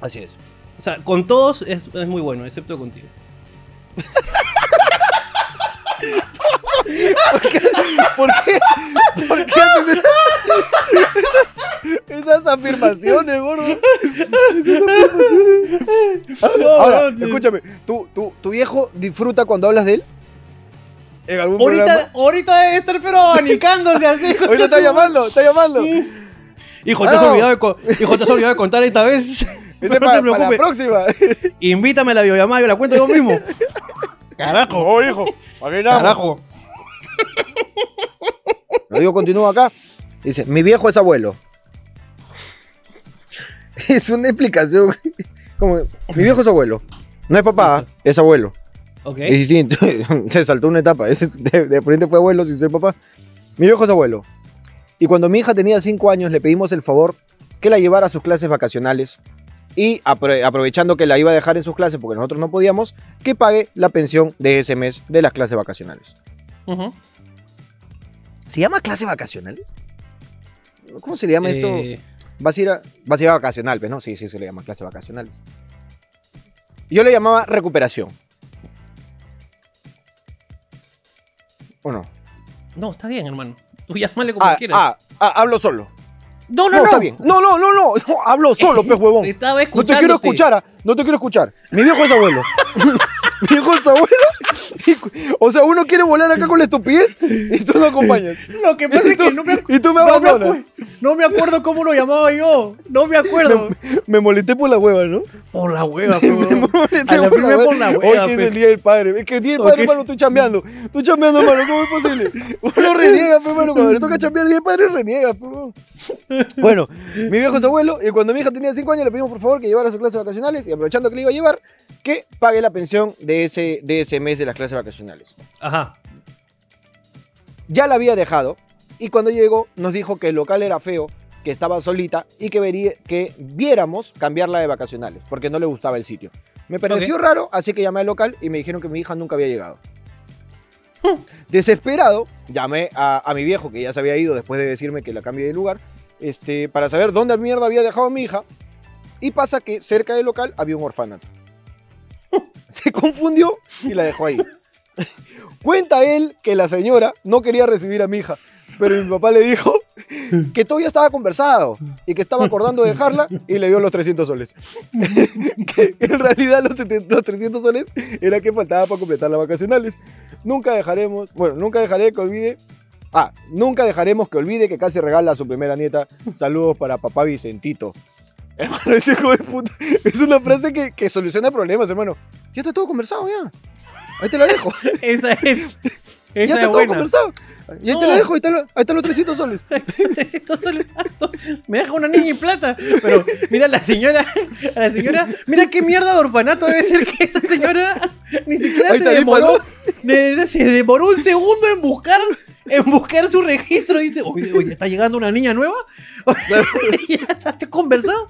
Así es. O sea, con todos es, es muy bueno, excepto contigo. ¿Por qué? ¿Por qué haces esas, esas afirmaciones, gordo? Ahora, escúchame, ¿tú, tú, ¿tu viejo disfruta cuando hablas de él? ¿En algún Ahorita, programa? ahorita debe estar pero abanicándose así. Ahorita está llamando, está llamando. Hijo, te has, olvidado de hijo, te has olvidado de contar esta vez. Ese no para, te para la preocupes. próxima. Invítame a la videollamada, yo la cuento yo mismo. Carajo. Oh, hijo. Carajo. Lo digo, continúa acá. Dice, mi viejo es abuelo. Es una explicación. Como, mi viejo es abuelo. No es papá, es abuelo. Ok. Es distinto. Se saltó una etapa. De, de frente fue abuelo sin ser papá. Mi viejo es abuelo. Y cuando mi hija tenía 5 años, le pedimos el favor que la llevara a sus clases vacacionales. Y apro- aprovechando que la iba a dejar en sus clases porque nosotros no podíamos, que pague la pensión de ese mes de las clases vacacionales. ¿Se llama clase vacacional? ¿Cómo se le llama esto? Eh, Vas a ir a, vas a, ir a vacacional, pues, ¿no? Sí, sí, se le llama clase vacacional. Yo le llamaba recuperación. ¿O no? No, está bien, hermano. Tú llámale como Ah, quieras. ah, ah, hablo solo. no, No, está bien. No, no, no, no, no, hablo solo, pez huevón. Estaba No te quiero escuchar, ah, no te quiero escuchar. Mi viejo es abuelo. Mi viejo es abuelo. o sea, uno quiere volar acá con la estupidez y tú no acompañas. Lo que pasa es que no me, Y tú me no, me abandonas. no me acuerdo cómo lo llamaba yo. No me acuerdo. Me molesté por la hueva, ¿no? Por la hueva, pero. Me molesté A la por la Hoy hueva, es pues. el día del padre. Es que el día del padre, hermano, estoy chambeando. Estoy chambeando, hermano. ¿Cómo es posible? Uno reniega, pues, hermano. Cuando le toca chambear el día del padre, reniega, pues, hermano. Bueno, mi viejo abuelo. Y cuando mi hija tenía 5 años, le pedimos por favor que llevara sus clases vacacionales. Y aprovechando que le iba a llevar, que pague la pensión de ese, de ese mes de las clases vacacionales. Ajá. Ya la había dejado. Y cuando llegó, nos dijo que el local era feo, que estaba solita y que, vería, que viéramos cambiarla de vacacionales, porque no le gustaba el sitio. Me pareció raro, así que llamé al local y me dijeron que mi hija nunca había llegado. Desesperado, llamé a, a mi viejo, que ya se había ido después de decirme que la cambie de lugar, este, para saber dónde mierda había dejado a mi hija. Y pasa que cerca del local había un orfanato. Se confundió y la dejó ahí. Cuenta él que la señora no quería recibir a mi hija, pero mi papá le dijo que todo ya estaba conversado y que estaba acordando de dejarla y le dio los 300 soles. que en realidad los, 70 los 300 soles era que faltaba para completar las vacacionales. Nunca dejaremos, bueno, nunca dejaré que olvide. Ah, nunca dejaremos que olvide que casi regala a su primera nieta. Saludos para papá Vicentito. Hermano, este hijo de puta. Es una frase que, que soluciona problemas, hermano. Ya está todo conversado, ya. Ahí te la dejo. Esa es. ya Esa está es todo buena. conversado. Y ahí No. te la dejo, ahí, está lo- ahí están los 300 soles. Esto solo- Me deja una niña en plata. Pero mira la señora, a la señora, mira qué mierda de orfanato debe ser que esa señora ni siquiera Ahí se demoró. ne- Se demoró un segundo en buscar, en buscar su registro. Y dice, oye, oye, está llegando una niña nueva. ya está, está conversado.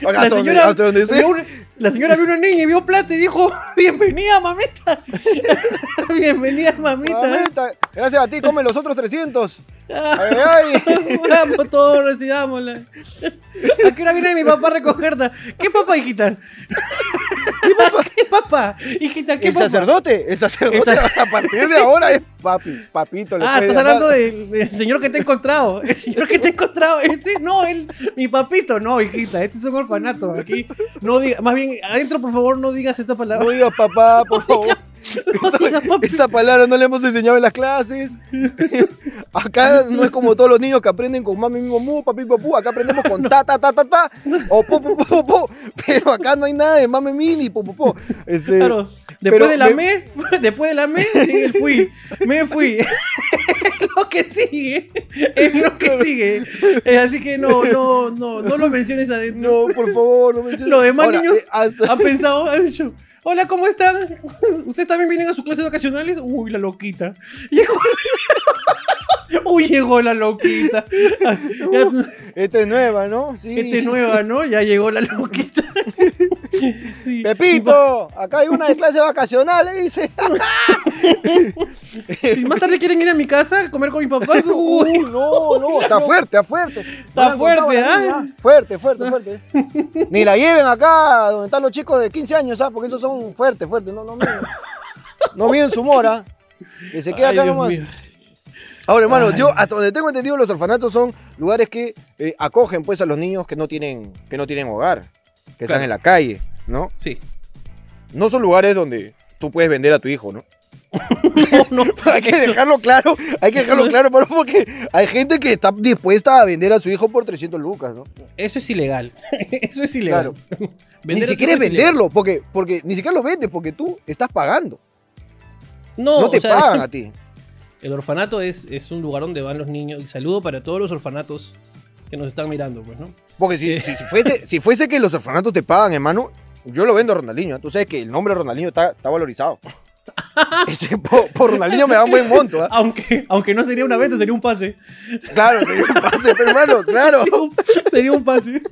La señora, donde vio una- la señora vio una niña y vio plata y dijo, bienvenida mamita. bienvenida mamita. Mamita, Gracias a ti, come los otros 300. Ah. Ay, ay. Vamos todos, recidámosla. ¿A qué hora viene mi papá a recogerla? ¿Qué papá, hijita? ¿Qué papá? ¿Qué papá? Hijita, ¿qué El papá? sacerdote, el sacerdote a partir de ahora es papi, papito. le Ah, estás llamar. hablando del, del señor que te he encontrado. El señor que te he encontrado. Ese no, él, mi papito. No, hijita, este es un orfanato. Aquí no diga, más bien, adentro, por favor, no digas esta palabra. No digas papá, por favor. Papi. Esa palabra no la hemos enseñado en las clases. Acá no es como todos los niños que aprenden con mami, mi mu, papi, papu. Acá aprendemos con ta, ta, ta, ta, ta. O po, po, po, po. Pero acá no hay nada de mami, mi, ni po, po, po. Este, Claro, después de la me- me, después de la me, el fui. Me fui. Es lo que sigue. Es lo que sigue. Eh, Así que no, no, no, no lo menciones adentro. No, por favor, no menciones. Los demás Ahora, niños eh, hasta- han pensado, han dicho, hola, ¿cómo están? ¿Ustedes también vienen a sus clases vacacionales? Uy, la loquita. Llegó Uy, llegó la loquita. Esta es nueva, ¿no? Sí. Este nueva, ¿no? Ya llegó la loquita. Sí. Pepito, acá hay una de clase vacacional, le dice. Si más tarde quieren ir a mi casa a comer con mis papás, uy, no, no, está fuerte, está fuerte. Está fuerte, ¿ah? Fuerte, fuerte, fuerte. Ni la lleven acá donde están los chicos de 15 años, ¿sabes? Porque esos son fuertes, fuertes. No, no miden. No miden su mora. Que se queda Ay, acá Dios nomás. mío. Ahora, hermano, Ay. yo hasta donde tengo entendido, los orfanatos son lugares que eh, acogen pues a los niños que no tienen, que no tienen hogar, que Claro. están en la calle, ¿no? Sí. No son lugares donde tú puedes vender a tu hijo, ¿no? No, no, hay que dejarlo claro, hay que dejarlo claro, hermano, porque hay gente que está dispuesta a vender a su hijo por 300 lucas, ¿no? Eso es ilegal. Eso es ilegal. Ni siquiera es ilegal. venderlo, porque, porque ni siquiera lo vendes, porque tú estás pagando. No, No te o sea, pagan a ti. El orfanato es, es un lugar donde van los niños. Y saludo para todos los orfanatos que nos están mirando, pues, ¿no? Porque si, si, si fuese, si fuese que los orfanatos te pagan, hermano, yo lo vendo a Ronaldinho. ¿eh? Tú sabes que el nombre de Ronaldinho está, está valorizado. Ese, por, por Ronaldinho me da un buen monto. ¿ah? Aunque, aunque no sería una venta, sería un pase. Claro, sería un pase, hermano, claro. Sería un, sería un pase.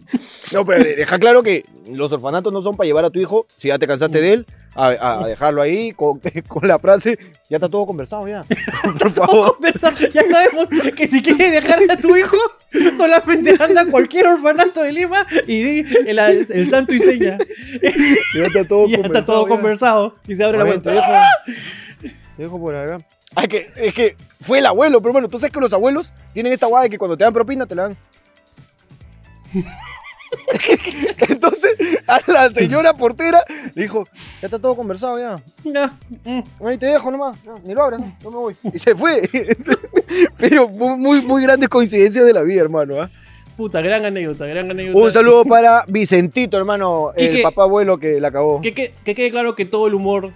No, pero deja claro que los orfanatos no son para llevar a tu hijo, si ya te cansaste de él, a, dejarlo ahí con, con la frase, ya está todo conversado ya. Por favor. Ya sabemos que si quieres dejar a tu hijo, solamente anda a cualquier orfanato de Lima y di el, el santo y seña. Ya está todo ya está todo ya. conversado. Y se abre la Oye, te te dejo por acá. Ay, que, es que fue el abuelo, pero bueno, tú sabes que los abuelos tienen esta guada de que cuando te dan propina te la dan. Entonces, a la señora portera le dijo, ya está todo conversado ya. Ya, mm. Ahí te dejo nomás, no, ni lo abras, no, no me voy. Y se fue. Pero muy, muy, grandes coincidencias de la vida, hermano. ¿ah? Puta, gran anécdota, gran anécdota. Un saludo para Vicentito, hermano, el que- papá abuelo que la acabó. Que, que- que quede claro que todo el humor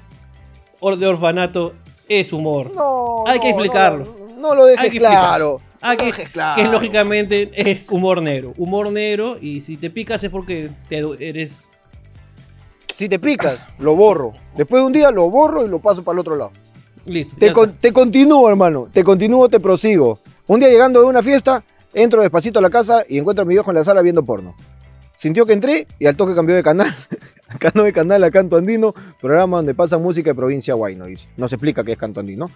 or- de orfanato es humor. No, Hay que explicarlo. No, no lo dejes claro. Ah, no que, claro. que lógicamente es humor negro. Humor negro y si te picas es porque te eres... Si te picas, lo borro. Después de un día lo borro y lo paso para el otro lado. Listo. Te, con- continúo, hermano. Te continúo, te prosigo. Un día llegando de una fiesta, entro despacito a la casa y encuentro a mi viejo en la sala viendo porno. Sintió que entré y al toque cambió de canal. Cambió de canal a Canto Andino, programa donde pasa música de provincia Guayno. No se explica qué es Canto Andino.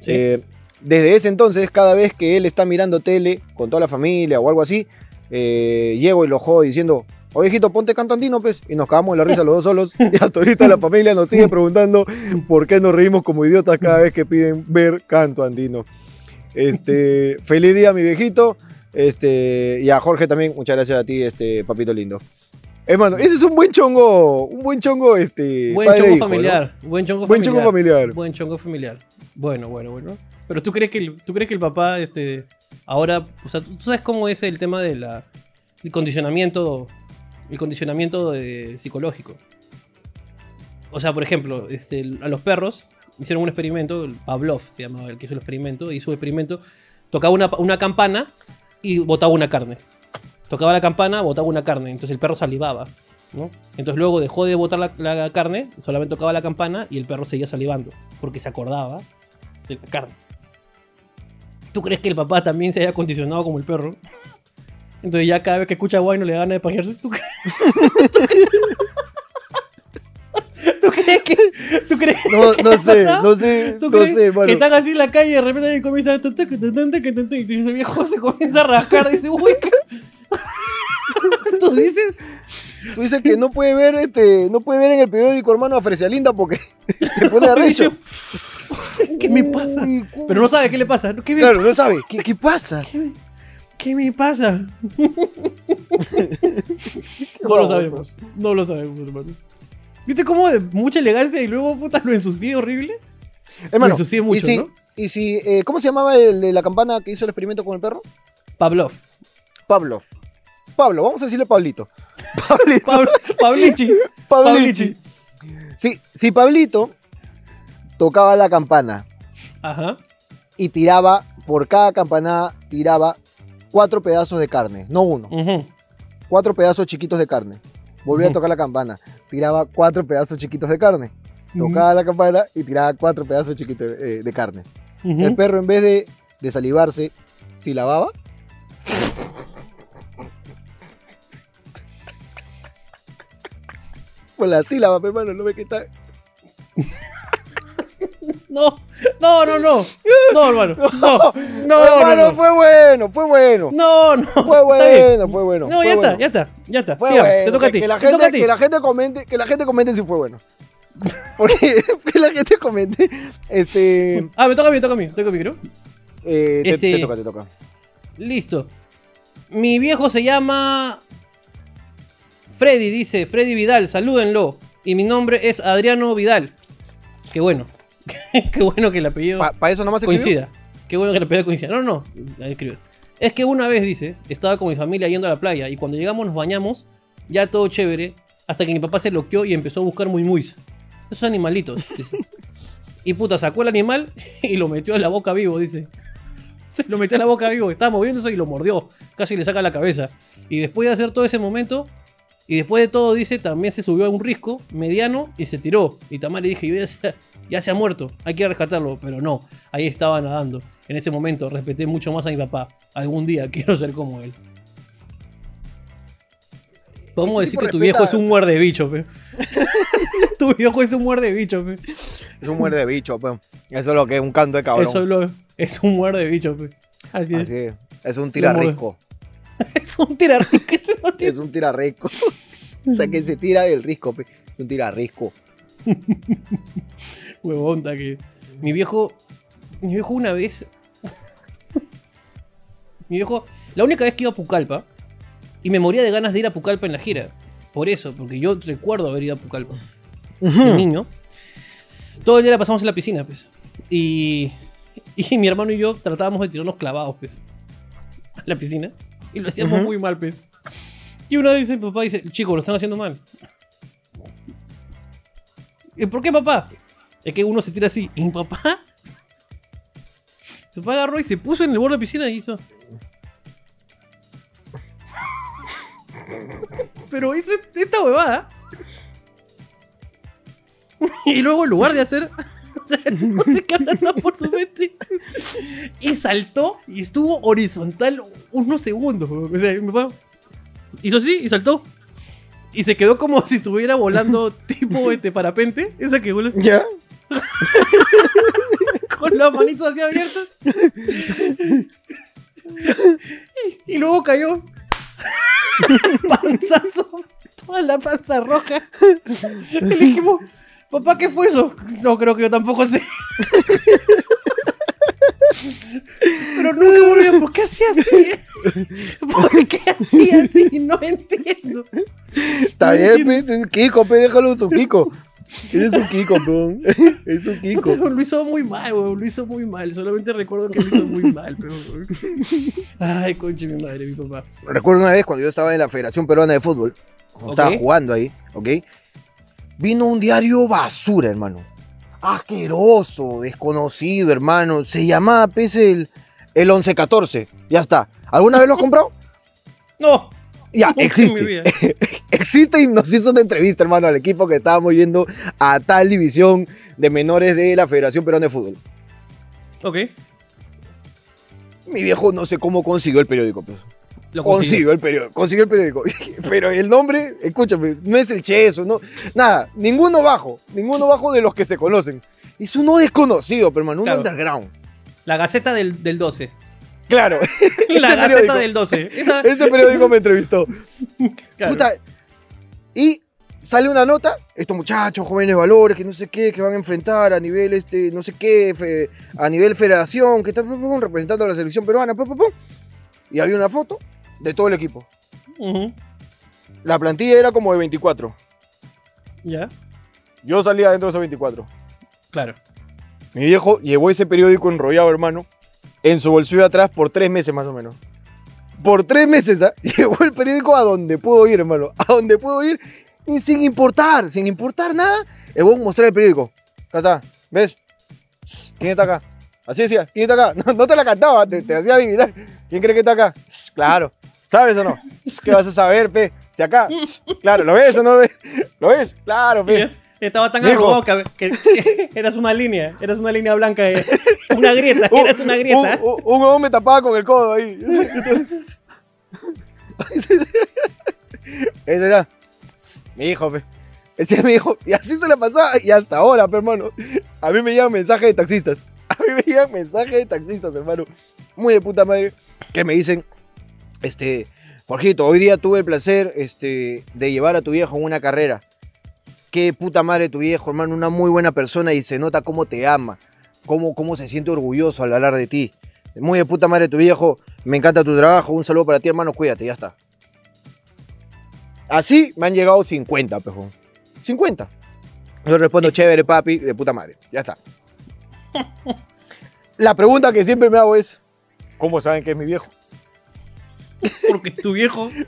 Sí. Eh, desde ese entonces, cada vez que él está mirando tele con toda la familia o algo así, eh, llego y lo jodo diciendo, oye hijito, ponte canto andino, pues, y nos cagamos de la risa los dos solos, y hasta ahorita la familia nos sigue preguntando por qué nos reímos como idiotas cada vez que piden ver canto andino. Este, feliz día, mi viejito, este, y a Jorge también, muchas gracias a ti, este, papito lindo. Hermano, ese es un buen chongo, un buen chongo, este, Buen padre e chongo hijo, ¿no? familiar. Buen chongo Buen familiar. chongo familiar. Buen chongo familiar. Bueno, bueno, bueno. Pero tú crees que el, tú crees que el papá, este, ahora, o sea, tú sabes cómo es el tema de la, el condicionamiento, el condicionamiento psicológico. O sea, por ejemplo, este, a los perros hicieron un experimento, Pavlov se llamaba el que hizo el experimento, hizo un experimento, tocaba una, una campana y botaba una carne. Tocaba la campana, botaba una carne, entonces el perro salivaba. ¿no? Entonces luego dejó de botar la, la carne, solamente tocaba la campana y el perro seguía salivando, porque se acordaba de la carne. ¿Tú crees que el papá también se haya condicionado como el perro? Entonces ya cada vez que escucha guay no le da ganas de pajearse. ¿Tú crees? ¿Tú crees que.? ¿Tú crees No, no ¿Qué sé, no sé, ¿Tú no crees sé, hermano. que están así en la calle y de repente alguien comienza a... Y ese viejo se comienza a rascar. Dice, uy, ¿qué? ¿Tú dices? Tú dices que no puede ver, este, no puede ver en el periódico, hermano, a Fresialinda porque se pone arrecho. ¿Qué me pasa? Pero no sabe qué le pasa. ¿Qué me, Claro, no sabe. ¿Qué, qué pasa? ¿Qué me pasa? no lo sabemos. No lo sabemos, hermano. ¿Viste cómo de mucha elegancia y luego puta lo ensucié horrible? Hermano, Me ensucié mucho, y si, ¿no? y si eh, ¿cómo se llamaba el de la campana que hizo el experimento con el perro? Pavlov. Pablo. Pablo, vamos a decirle Pablito. Pablito. Pablo, Pablichi. Pablichi. Sí, si Pablito tocaba la campana Ajá. y tiraba, por cada campanada, tiraba cuatro pedazos de carne, no uno, cuatro pedazos chiquitos de carne. Volvía a tocar la campana, tiraba cuatro pedazos chiquitos de carne. Tocaba la campana y tiraba cuatro pedazos chiquitos eh, de carne. El perro, en vez de, de salivarse, silababa. Con la sílaba, hermano, no ve que está. No, no, no, no. No, hermano. No, no, no. hermano, No, no. fue bueno, fue bueno. No, no. Fue bueno, fue bueno. No, fue ya bueno. está, ya está, ya está. Fue Sigamos, bueno. te toca a ti. Que la, a gente, ti. que la gente comente, que la gente comente si fue bueno. Porque que la gente comente. Este. Ah, me toca a mí, me toca a mí. Toca a mí, creo. eh, te- Este- te toca, te toca. Listo. Mi viejo se llama Freddy, dice Freddy Vidal, salúdenlo. Y mi nombre es Adriano Vidal. Qué bueno. Qué bueno que el apellido ¿Para eso nomás escribió? coincida. Qué bueno que el apellido coincida. No, no, ahí escribe. Es que una vez, dice, estaba con mi familia yendo a la playa y cuando llegamos nos bañamos, ya todo chévere, hasta que mi papá se loqueó y empezó a buscar muy muy. Esos animalitos. dice. Y puta, sacó el animal y lo metió en la boca vivo, dice. Se lo metió en la boca vivo, estaba moviéndose y lo mordió. Casi le saca la cabeza. Y después de hacer todo ese momento, y después de todo, dice, también se subió a un risco mediano y se tiró. Y Tamar le dije, yo ya se, ya se ha muerto, hay que rescatarlo. Pero no, ahí estaba nadando. En ese momento respeté mucho más a mi papá. Algún día quiero ser como él. Podemos Este decir que tu viejo es un muerde bicho, pe. tu viejo es un muerde bicho, pe. Es un muerde bicho, pues. Eso es lo que es un canto de cabrón. Eso lo- es un muerde bicho, pe. Así es. Así es. Es un tirarrisco. Es un tirarrisco. Es un tirarrisco. o sea, que se tira del risco, pe. Es un tirarrisco. Huevón, que. Mi viejo. Mi viejo una vez. mi viejo. La única vez que iba a Pucallpa. Y me moría de ganas de ir a Pucallpa en la gira. Por eso, porque yo recuerdo haber ido a Pucallpa. De niño. Todo el día la pasamos en la piscina, pues. Y. Y mi hermano y yo tratábamos de tirarnos clavados, pues. A la piscina. Y lo hacíamos muy mal, pues. Y uno dice, papá dice, chicos, lo están haciendo mal. ¿Y por qué, papá? Es que uno se tira así. ¿Y papá? Papá agarró y se puso en el borde de la piscina y hizo. Pero hizo esta huevada. Y luego en lugar de hacer. O sea, no sé qué por su mente. Y saltó y estuvo horizontal unos segundos. O sea, mi papá hizo así y saltó. Y se quedó como si estuviera volando tipo este parapente. Esa que vuela ¿Ya? con las manitos así abiertas. Y, y luego cayó. Panzazo. Toda la panza roja. Y le dijimos, papá, ¿qué fue eso? No creo que yo tampoco sé. Pero nunca volvió. ¿Por qué hacía así? ¿Por qué hacía así? No entiendo. Está bien, pe. Es un Kiko, pe. Déjalo en su Kiko. Es un Kiko, pe. Es un Kiko. Lo hizo muy mal, weón. Lo hizo muy mal. Solamente recuerdo que lo hizo muy mal, pero. Ay, conche mi madre, mi papá. Recuerdo una vez cuando yo estaba en la Federación Peruana de Fútbol. cuando Ok. Estaba jugando ahí, ¿ok? Vino un diario basura, hermano. Asqueroso, desconocido, hermano. Se llamaba, pues, el, el 1114. Ya está. ¿Alguna vez lo has comprado? No. Ya, existe. existe y nos hizo una entrevista, hermano, al equipo que estábamos yendo a tal división de menores de la Federación Peruana de Fútbol. Ok. Mi viejo no sé cómo consiguió el periódico, pues. Lo Consiguió el periódico, consiguió el periódico. Pero el nombre, escúchame, no es el Cheso, no, nada, ninguno bajo, ninguno bajo de los que se conocen. Es uno desconocido, pero hermano, un Claro. underground. La Gaceta del, del 12. Claro, La Gaceta periódico, del 12. Esa- ese periódico me entrevistó. claro. Puta, Y sale una nota, estos muchachos, jóvenes valores, que no sé qué, que van a enfrentar a nivel, este, no sé qué, fe- a nivel federación, que están representando a la selección peruana, pum, pum, pum. y había una foto de todo el equipo. La plantilla era como de 24. Ya, Yo salía dentro de esos 24. claro. Mi viejo llevó ese periódico enrollado, hermano, en su bolsillo de atrás por tres meses más o menos. Por tres meses, ¿ah? Llevó el periódico a donde pudo ir, hermano. A donde pudo ir y sin importar, sin importar nada. El voy a mostrar el periódico. Acá está, ¿ves? ¿Quién está acá? Así decía, ¿quién está acá? No, no te la cantaba, te, te hacía adivinar. ¿Quién cree que está acá? Claro. ¿Sabes o no? ¿Qué vas a saber, pe? Si acá, claro, ¿lo ves o no lo ves? ¿Lo ves? Claro, pe. Estaba tan arrugado que, que- que eras una línea, eras una línea blanca, eh, una grieta, Un- eras una grieta. Un, un, un me tapaba con el codo ahí. Ese era mi hijo, pe. Ese es mi hijo. Y así se le pasaba. Y hasta ahora, pe, hermano. A mí me llegan mensajes de taxistas. A mí me llegan mensajes de taxistas, hermano. Muy de puta madre. Que me dicen, este, Jorgito, hoy día tuve el placer este, de llevar a tu viejo en una carrera. Qué puta madre tu viejo, hermano. Una muy buena persona y se nota cómo te ama cómo, cómo se siente orgulloso al hablar de ti. Muy de puta madre tu viejo, me encanta tu trabajo, un saludo para ti hermano, cuídate, ya está. Así me han llegado 50, pejón. 50. Yo respondo, chévere papi, de puta madre, ya está. La pregunta que siempre me hago es, ¿cómo saben que es mi viejo? Porque tu viejo.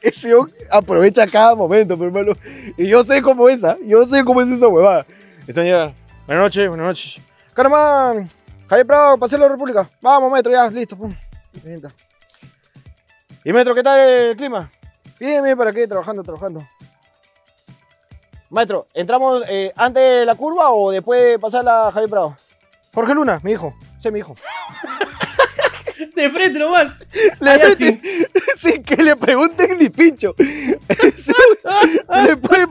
Ese hombre aprovecha cada momento, mi hermano. Y yo sé cómo es, ¿ah? Yo sé cómo es esa huevada. Esta señora, buenas noches, buenas noches. Caramba, Javier Prado, pasé la República. Vamos, metro, ya, listo. Pum. Y metro, ¿qué tal el clima? Bien, bien, ¿para qué? Trabajando, trabajando. Maestro, ¿entramos eh, antes de la curva o después de pasar la Javier Prado? Jorge Luna, mi hijo. Es mi hijo. De frente nomás. Le Allá mete- sin que le pregunten ni pincho. Le puede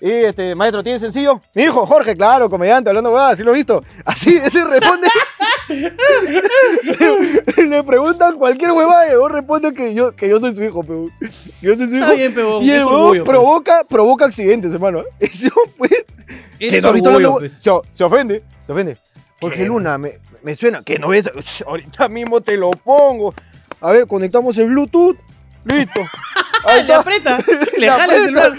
y este, maestro, ¿tiene sencillo? Mi hijo, Jorge, claro, comediante, hablando huevadas, así lo he visto. Así, ese responde. le, le preguntan cualquier huevada y huevón responde que yo, que yo soy su hijo, pero. Yo soy su hijo. Está bien, y el huevón provoca, provoca accidentes, hermano. Ese pues, que no orgullo, pues. se, se ofende, se ofende. Jorge ¿Qué? Luna, me, me suena. Que no ves. Ahorita mismo te lo pongo. A ver, conectamos el Bluetooth. Listo. Ahí Le aprieta, le jala el celular.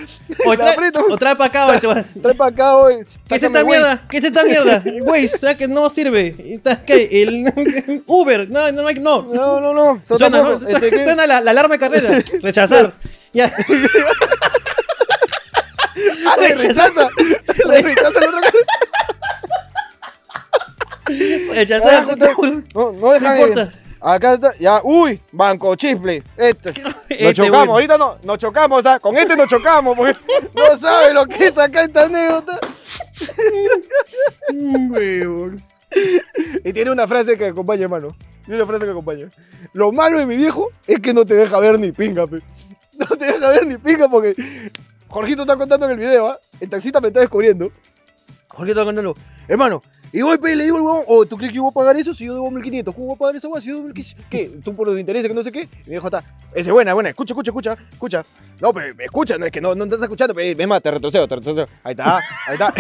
O trae, aprieta. o trae para acá, te vas. Trae para acá, güey. ¿Qué es esta mierda? ¿Qué es esta mierda? Güey, o sea que no sirve. Uber. No, no, no. No, no, no. Suena, ¿no? Este. Suena la, la alarma de carrera. Rechazar. Ya. Ah, le rechaza. Le rechaza el otro. Ah, No, no deja No de-. Acá está. Ya. Uy, banco chifle. Este. Este Nos chocamos. bueno. Ahorita no. Nos chocamos. ¿ah? Con este nos chocamos. Porque no sabe lo que es acá esta anécdota. Huevón. Y tiene una frase que acompaña, hermano. Tiene una frase que acompaña. Lo malo de mi viejo es que no te deja ver ni pinga, pe. No te deja ver ni pinga porque Jorgito está contando en el video, ¿ah? El taxista me está descubriendo. Jorgito está contando, hermano, y voy, y le digo al huevón, oh, ¿tú crees que yo voy a pagar eso si yo debo 1500? ¿Cómo voy a pagar esa hueá si yo debo 1500? ¿Qué? ¿Tú por los intereses que no sé qué? Y mi viejo está, esa es buena, buena, escucha, escucha, escucha, escucha. No, pero escucha, no es que no, no estás escuchando, pero es más, te retrocedo, te retrocedo. Ahí está, ahí está.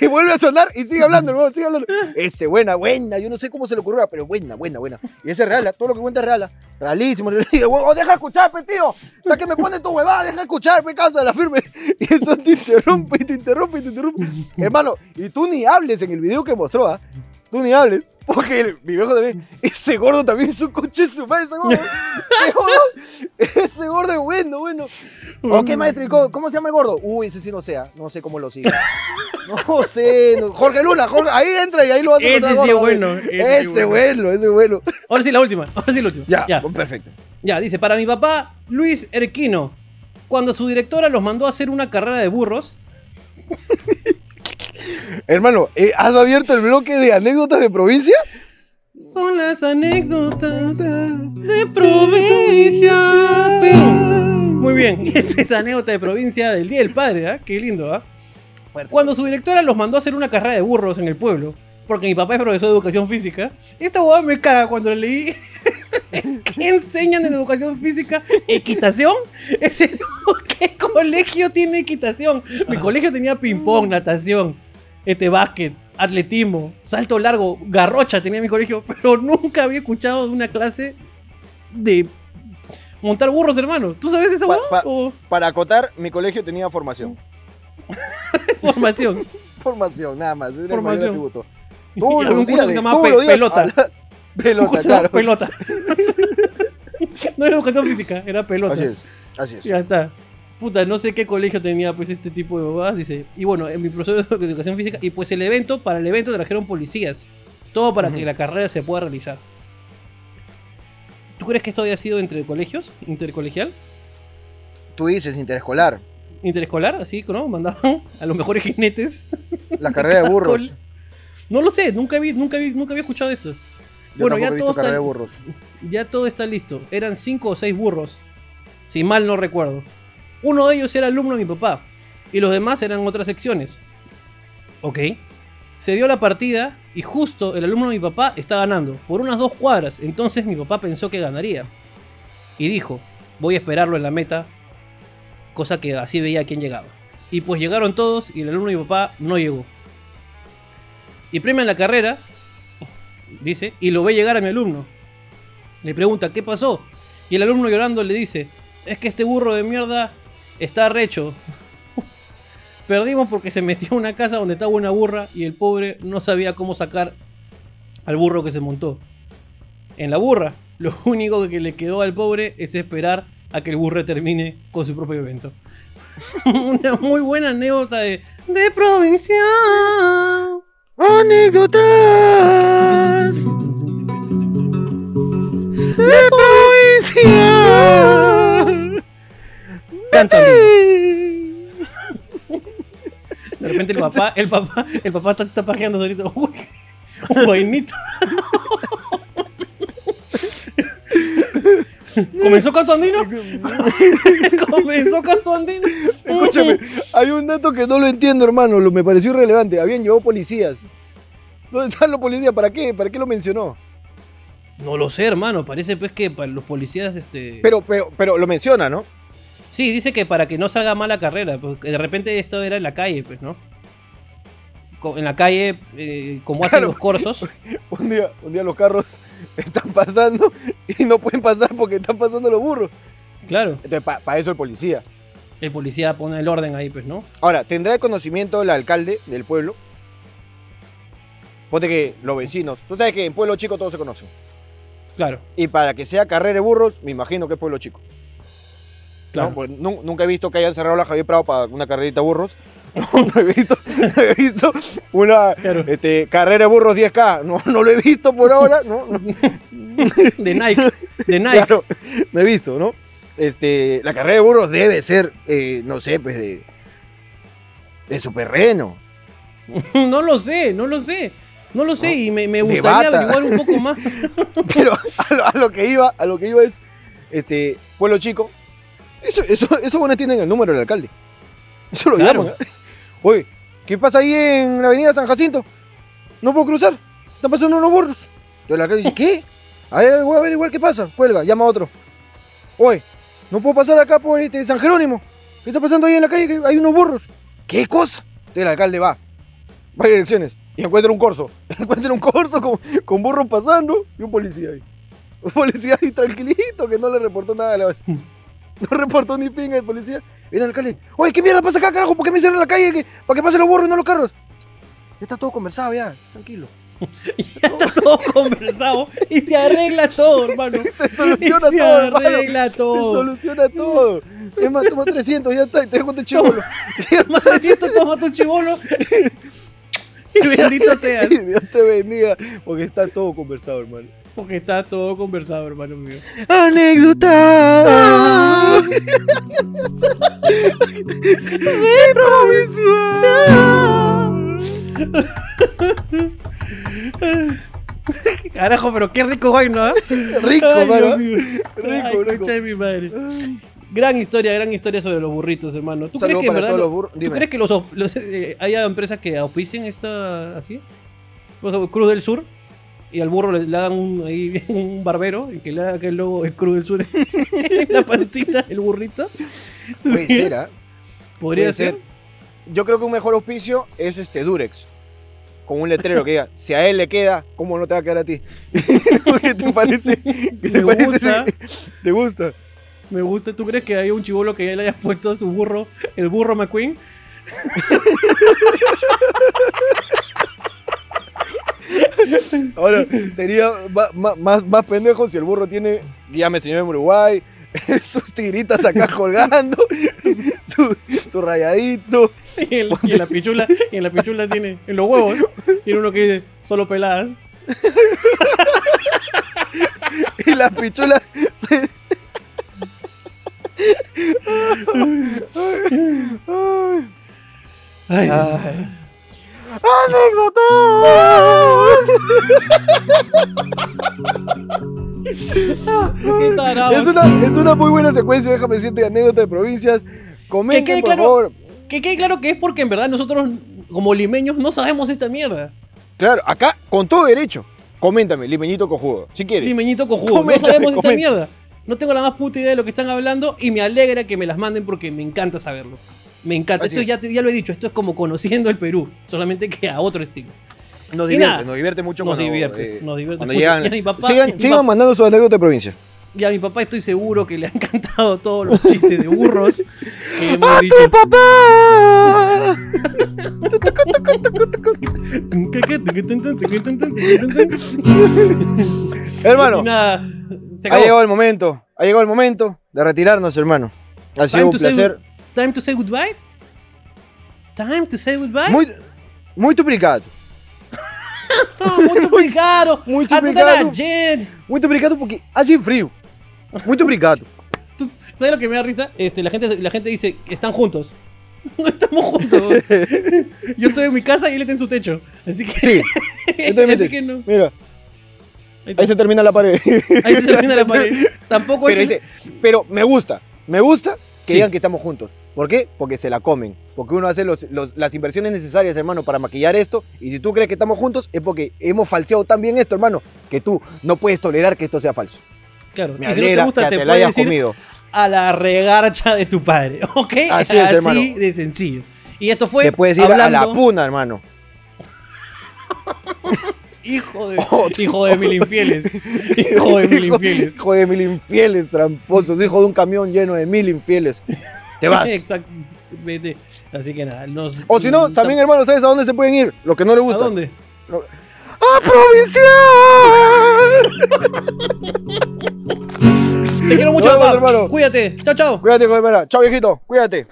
y vuelve a sonar y sigue hablando, hermano, sigue hablando. Ese, buena, buena, yo no sé cómo se le ocurrió, pero buena, buena, buena. Y ese es real, ¿ah? todo lo que cuenta es real, ¿ah? realísimo. El huevón, "Oh, deja escuchar, pe, tío. Hasta que me pone tu huevada, deja escuchar, pe, causa de la firme. Y eso te interrumpe, te interrumpe, te interrumpe. Hermano, y tú ni hables en el video que mostró, ¿ah? Tú ni hables. Porque el- mi viejo también, ese gordo también es un coche su madre, ese gordo. Ese gordo, ese gordo es bueno, bueno. Ok, maestro, ¿y cómo, cómo se llama el gordo? Uy, ese sí no sé, ¿ah? no sé cómo lo sigue. No sé, no- Jorge Luna, Jorge, ahí entra y ahí lo vas a Ese sí es bueno, ese, ese es bueno, ese es bueno. Ahora sí la última. Ahora sí la última. Ya, Ya. perfecto. Ya, dice, para mi papá, Luis Erquino, cuando su directora los mandó a hacer una carrera de burros, Hermano, eh, ¿has abierto el bloque de anécdotas de provincia? son las anécdotas de provincia. Muy bien, esta es anécdota de provincia del Día del Padre, ¿ah? Qué lindo, ¿ah? Cuando su directora los mandó a hacer una carrera de burros en el pueblo, porque mi papá es profesor de educación física, esta boda me caga cuando le leí. ¿Qué enseñan en educación física? ¿Equitación? Ese no, ¿qué ¿Qué colegio tiene equitación? Mi colegio tenía ping-pong, natación, este básquet, atletismo, salto largo, garrocha tenía mi colegio, pero nunca había escuchado de una clase de montar burros, hermano. ¿Tú sabes esa Pa- huevada? pa- ¿O Para acotar, mi colegio tenía formación. formación? Formación, nada más. Era el Formación. Y Todos un curso días que se llamaba pe- pelota. la- Pelota, Cosa- claro. Pelota. no era educación física, era pelota. Así es, así es. Ya está. Puta, no sé qué colegio tenía pues este tipo de bobadas, dice. Y bueno, en mi profesor de educación física, y pues el evento, para el evento trajeron policías. Todo para que Ujú. la carrera se pueda realizar. ¿Tú crees que esto había sido entre colegios? ¿Intercolegial? Tú dices interescolar. ¿Interescolar? Así, ¿no? Mandaban a los mejores jinetes. La carrera de burros. No lo sé, nunca vi, nunca vi, nunca había escuchado eso. Yo Bueno, ya todo está- de burros. Ya todo está listo. Eran cinco o seis burros. Si mal no recuerdo. Uno de ellos era alumno de mi papá. Y los demás eran otras secciones. Ok. Se dio la partida y justo el alumno de mi papá está ganando. Por unas dos cuadras. Entonces mi papá pensó que ganaría. Y dijo, voy a esperarlo en la meta. Cosa que así veía a quién llegaba. Y pues llegaron todos y el alumno de mi papá no llegó. Y premian la carrera dice, y lo ve llegar a mi alumno. Le pregunta, ¿qué pasó? Y el alumno llorando le dice, es que este burro de mierda está recho. Perdimos porque se metió a una casa donde estaba una burra y el pobre no sabía cómo sacar al burro que se montó. En la burra, lo único que le quedó al pobre es esperar a que el burro termine con su propio evento. una muy buena anécdota de, de provincia. Anécdotas de provincia. Canta De repente el papá, el papá, el papá está, está pajeando solito. Uy, un guainito. ¿Comenzó canto andino? ¿Comenzó canto andino? Escúchame, hay un dato que no lo entiendo, hermano. Lo, me pareció irrelevante. Habían llevado policías. ¿Dónde están los policías? ¿Para qué? ¿Para qué lo mencionó? No lo sé, hermano. Parece pues que para los policías, este. Pero, pero, pero lo menciona, ¿no? Sí, dice que para que no se haga mala carrera. Porque de repente esto era en la calle, pues, ¿no? Co- En la calle, eh, como hacen los corsos. Un día, un día los carros están pasando y no pueden pasar porque están pasando los burros. Claro. Entonces, para eso el policía. El policía pone el orden ahí, pues, ¿no? Ahora, ¿tendrá el conocimiento el alcalde del pueblo? Ponte que los vecinos. Tú sabes que en pueblo chico todos se conocen. Claro. Y para que sea carrera de burros, me imagino que es pueblo chico. Claro. Nu- nunca he visto que hayan cerrado la Javier Prado para una carrerita de burros. No, he visto, no he visto una Claro. este, carrera de burros 10K. No, no lo he visto por ahora. No, no. De Nike. De Nike. Claro, no he visto, ¿no? Este, la carrera de burros debe ser, eh, no sé, pues de, de superreno. No lo sé, no lo sé. No lo sé No. y me, me gustaría averiguar un poco más. Pero a lo, a lo que iba, a lo que iba es, este, pueblo chico. Eso, eso, eso bueno tienen el número del alcalde. Eso lo Claro. llaman. Oye, ¿qué pasa ahí en la avenida San Jacinto? No puedo cruzar. Están pasando unos burros. Y el alcalde dice, ¿qué? A ver, voy a ver igual qué pasa. Cuelga, llama a otro. Oye, no puedo pasar acá por este San Jerónimo. ¿Qué está pasando ahí en la calle? Hay unos burros. ¿Qué cosa? Entonces el alcalde va. Va a direcciones. Y encuentra un corso. Encuentra un corso con, con burros pasando y un policía ahí. Un policía ahí tranquilito que no le reportó nada a la vez. No reportó ni pinga el policía. Viene el alcalde. Oye, ¿qué mierda pasa acá, carajo? ¿Por qué me cierran la calle? ¿Para que pasen los burros y no los carros? Ya está todo conversado ya. Tranquilo. Ya está todo conversado y se arregla todo, hermano. Se soluciona se todo, hermano. arregla Se todo. soluciona todo. Es más, toma 300, ya está. Y te dejo tu chivolo. Toma 300, toma tu chivolo. Y bendito seas. Dios te bendiga. Porque está todo conversado, hermano. Porque está todo conversado, hermano mío. Anécdota. Carajo, pero qué rico vaina, ¿ah? Rico, Ay, mano. Rico, rico. de mi madre. Gran historia, gran historia sobre los burritos, hermano. ¿Tú Saludo crees que en verdad los burros. ¿Tú crees que los, los, eh, haya empresas que auspicien esta así? Cruz del Sur. Y al burro le, le hagan un, ahí, un barbero y que le haga que el logo es Cruz del Sur la pancita, el burrito. Puede ser, ¿ah? Podría Puede ser. ser. Yo creo que un mejor auspicio es este Durex. Con un letrero que diga, si a él le queda, ¿cómo no te va a quedar a ti? ¿Qué te parece? ¿Qué te Me parece? gusta. ¿Te gusta? Me gusta. ¿Tú crees que hay un chivolo que ya le hayas puesto a su burro, el burro McQueen? Ahora, sería ma- más, más pendejo si el burro tiene, ya me enseñó en Uruguay, sus tigritas acá colgando, su, su rayadito, Y en, y en la pichula, y en la pichula tiene, en los huevos, tiene uno que dice solo peladas. y las pichulas se... Ay, Ay. Tarado. Es una, es una muy buena secuencia, déjame decirte, anécdota de provincias. Comenten, Que quede por claro- favor. Que quede claro que es porque en verdad nosotros, como limeños, no sabemos esta mierda. Claro, acá, con todo derecho. Coméntame, limeñito cojudo, si quieres. Limeñito cojudo. Coméntame, no sabemos esta mierda. No tengo la más puta idea de lo que están hablando y me alegra que me las manden porque me encanta saberlo. Me encanta. Así esto es. ya, ya lo he dicho, esto es como conociendo el Perú, solamente que a otro estilo. Nos divierte, nada, nos divierte mucho nos cuando, divierte, eh, nos divierte cuando llegan. A mi papá- sigan a mi sigan papá- mandando sus anécdotas de provincia. Y a mi papá estoy seguro que le han cantado todos los chistes de burros que hemos dicho. papá! Hermano, Y nada, se ha llegado el momento. Ha llegado el momento de retirarnos, hermano. Ha sido un placer. Time to say goodbye? Time to say goodbye? Muito, muito obrigado. Muito obrigado Muito a toda obrigado. la gente. Muito obrigado porque hace frío. Muito obrigado. ¿Tú- ¿Sabes lo que me da risa? Este, la, gente, la gente dice, están juntos. No estamos juntos. Yo estoy en mi casa y él está en su techo. Así que, Sí. Entonces, así que no. Mira, Ahí, ahí se termina la pared. Ahí se termina la pared. Tampoco Pero, este- dice, pero me gusta, me gusta que Sí. digan que estamos juntos. ¿Por qué? Porque se la comen. Porque uno hace los- los- las inversiones necesarias, hermano, para maquillar esto. Y si tú crees que estamos juntos, es porque hemos falseado tan bien esto, hermano, que tú no puedes tolerar que esto sea falso. Claro. Me y si no te gusta, puedes hayas decir comido. a la regarcha de tu padre. ¿Ok? Así es, hermano. de sencillo. Y esto fue Te puedes ir a la hablando- puna, hermano. Hijo de, hijo de mil infieles. Hijo de mil infieles. Hijo de mil infieles, tramposos. Hijo de un camión lleno de mil infieles. Te vas. Exactamente. Así que nada. Nos, O si no, también, hermano, ¿sabes a dónde se pueden ir? Lo que no le ¿A gusta. dónde? ¡A provincial! Te quiero mucho, vemos, hermano. Cuídate. Chao, chao. Cuídate, Coimera. Chao, viejito. Cuídate.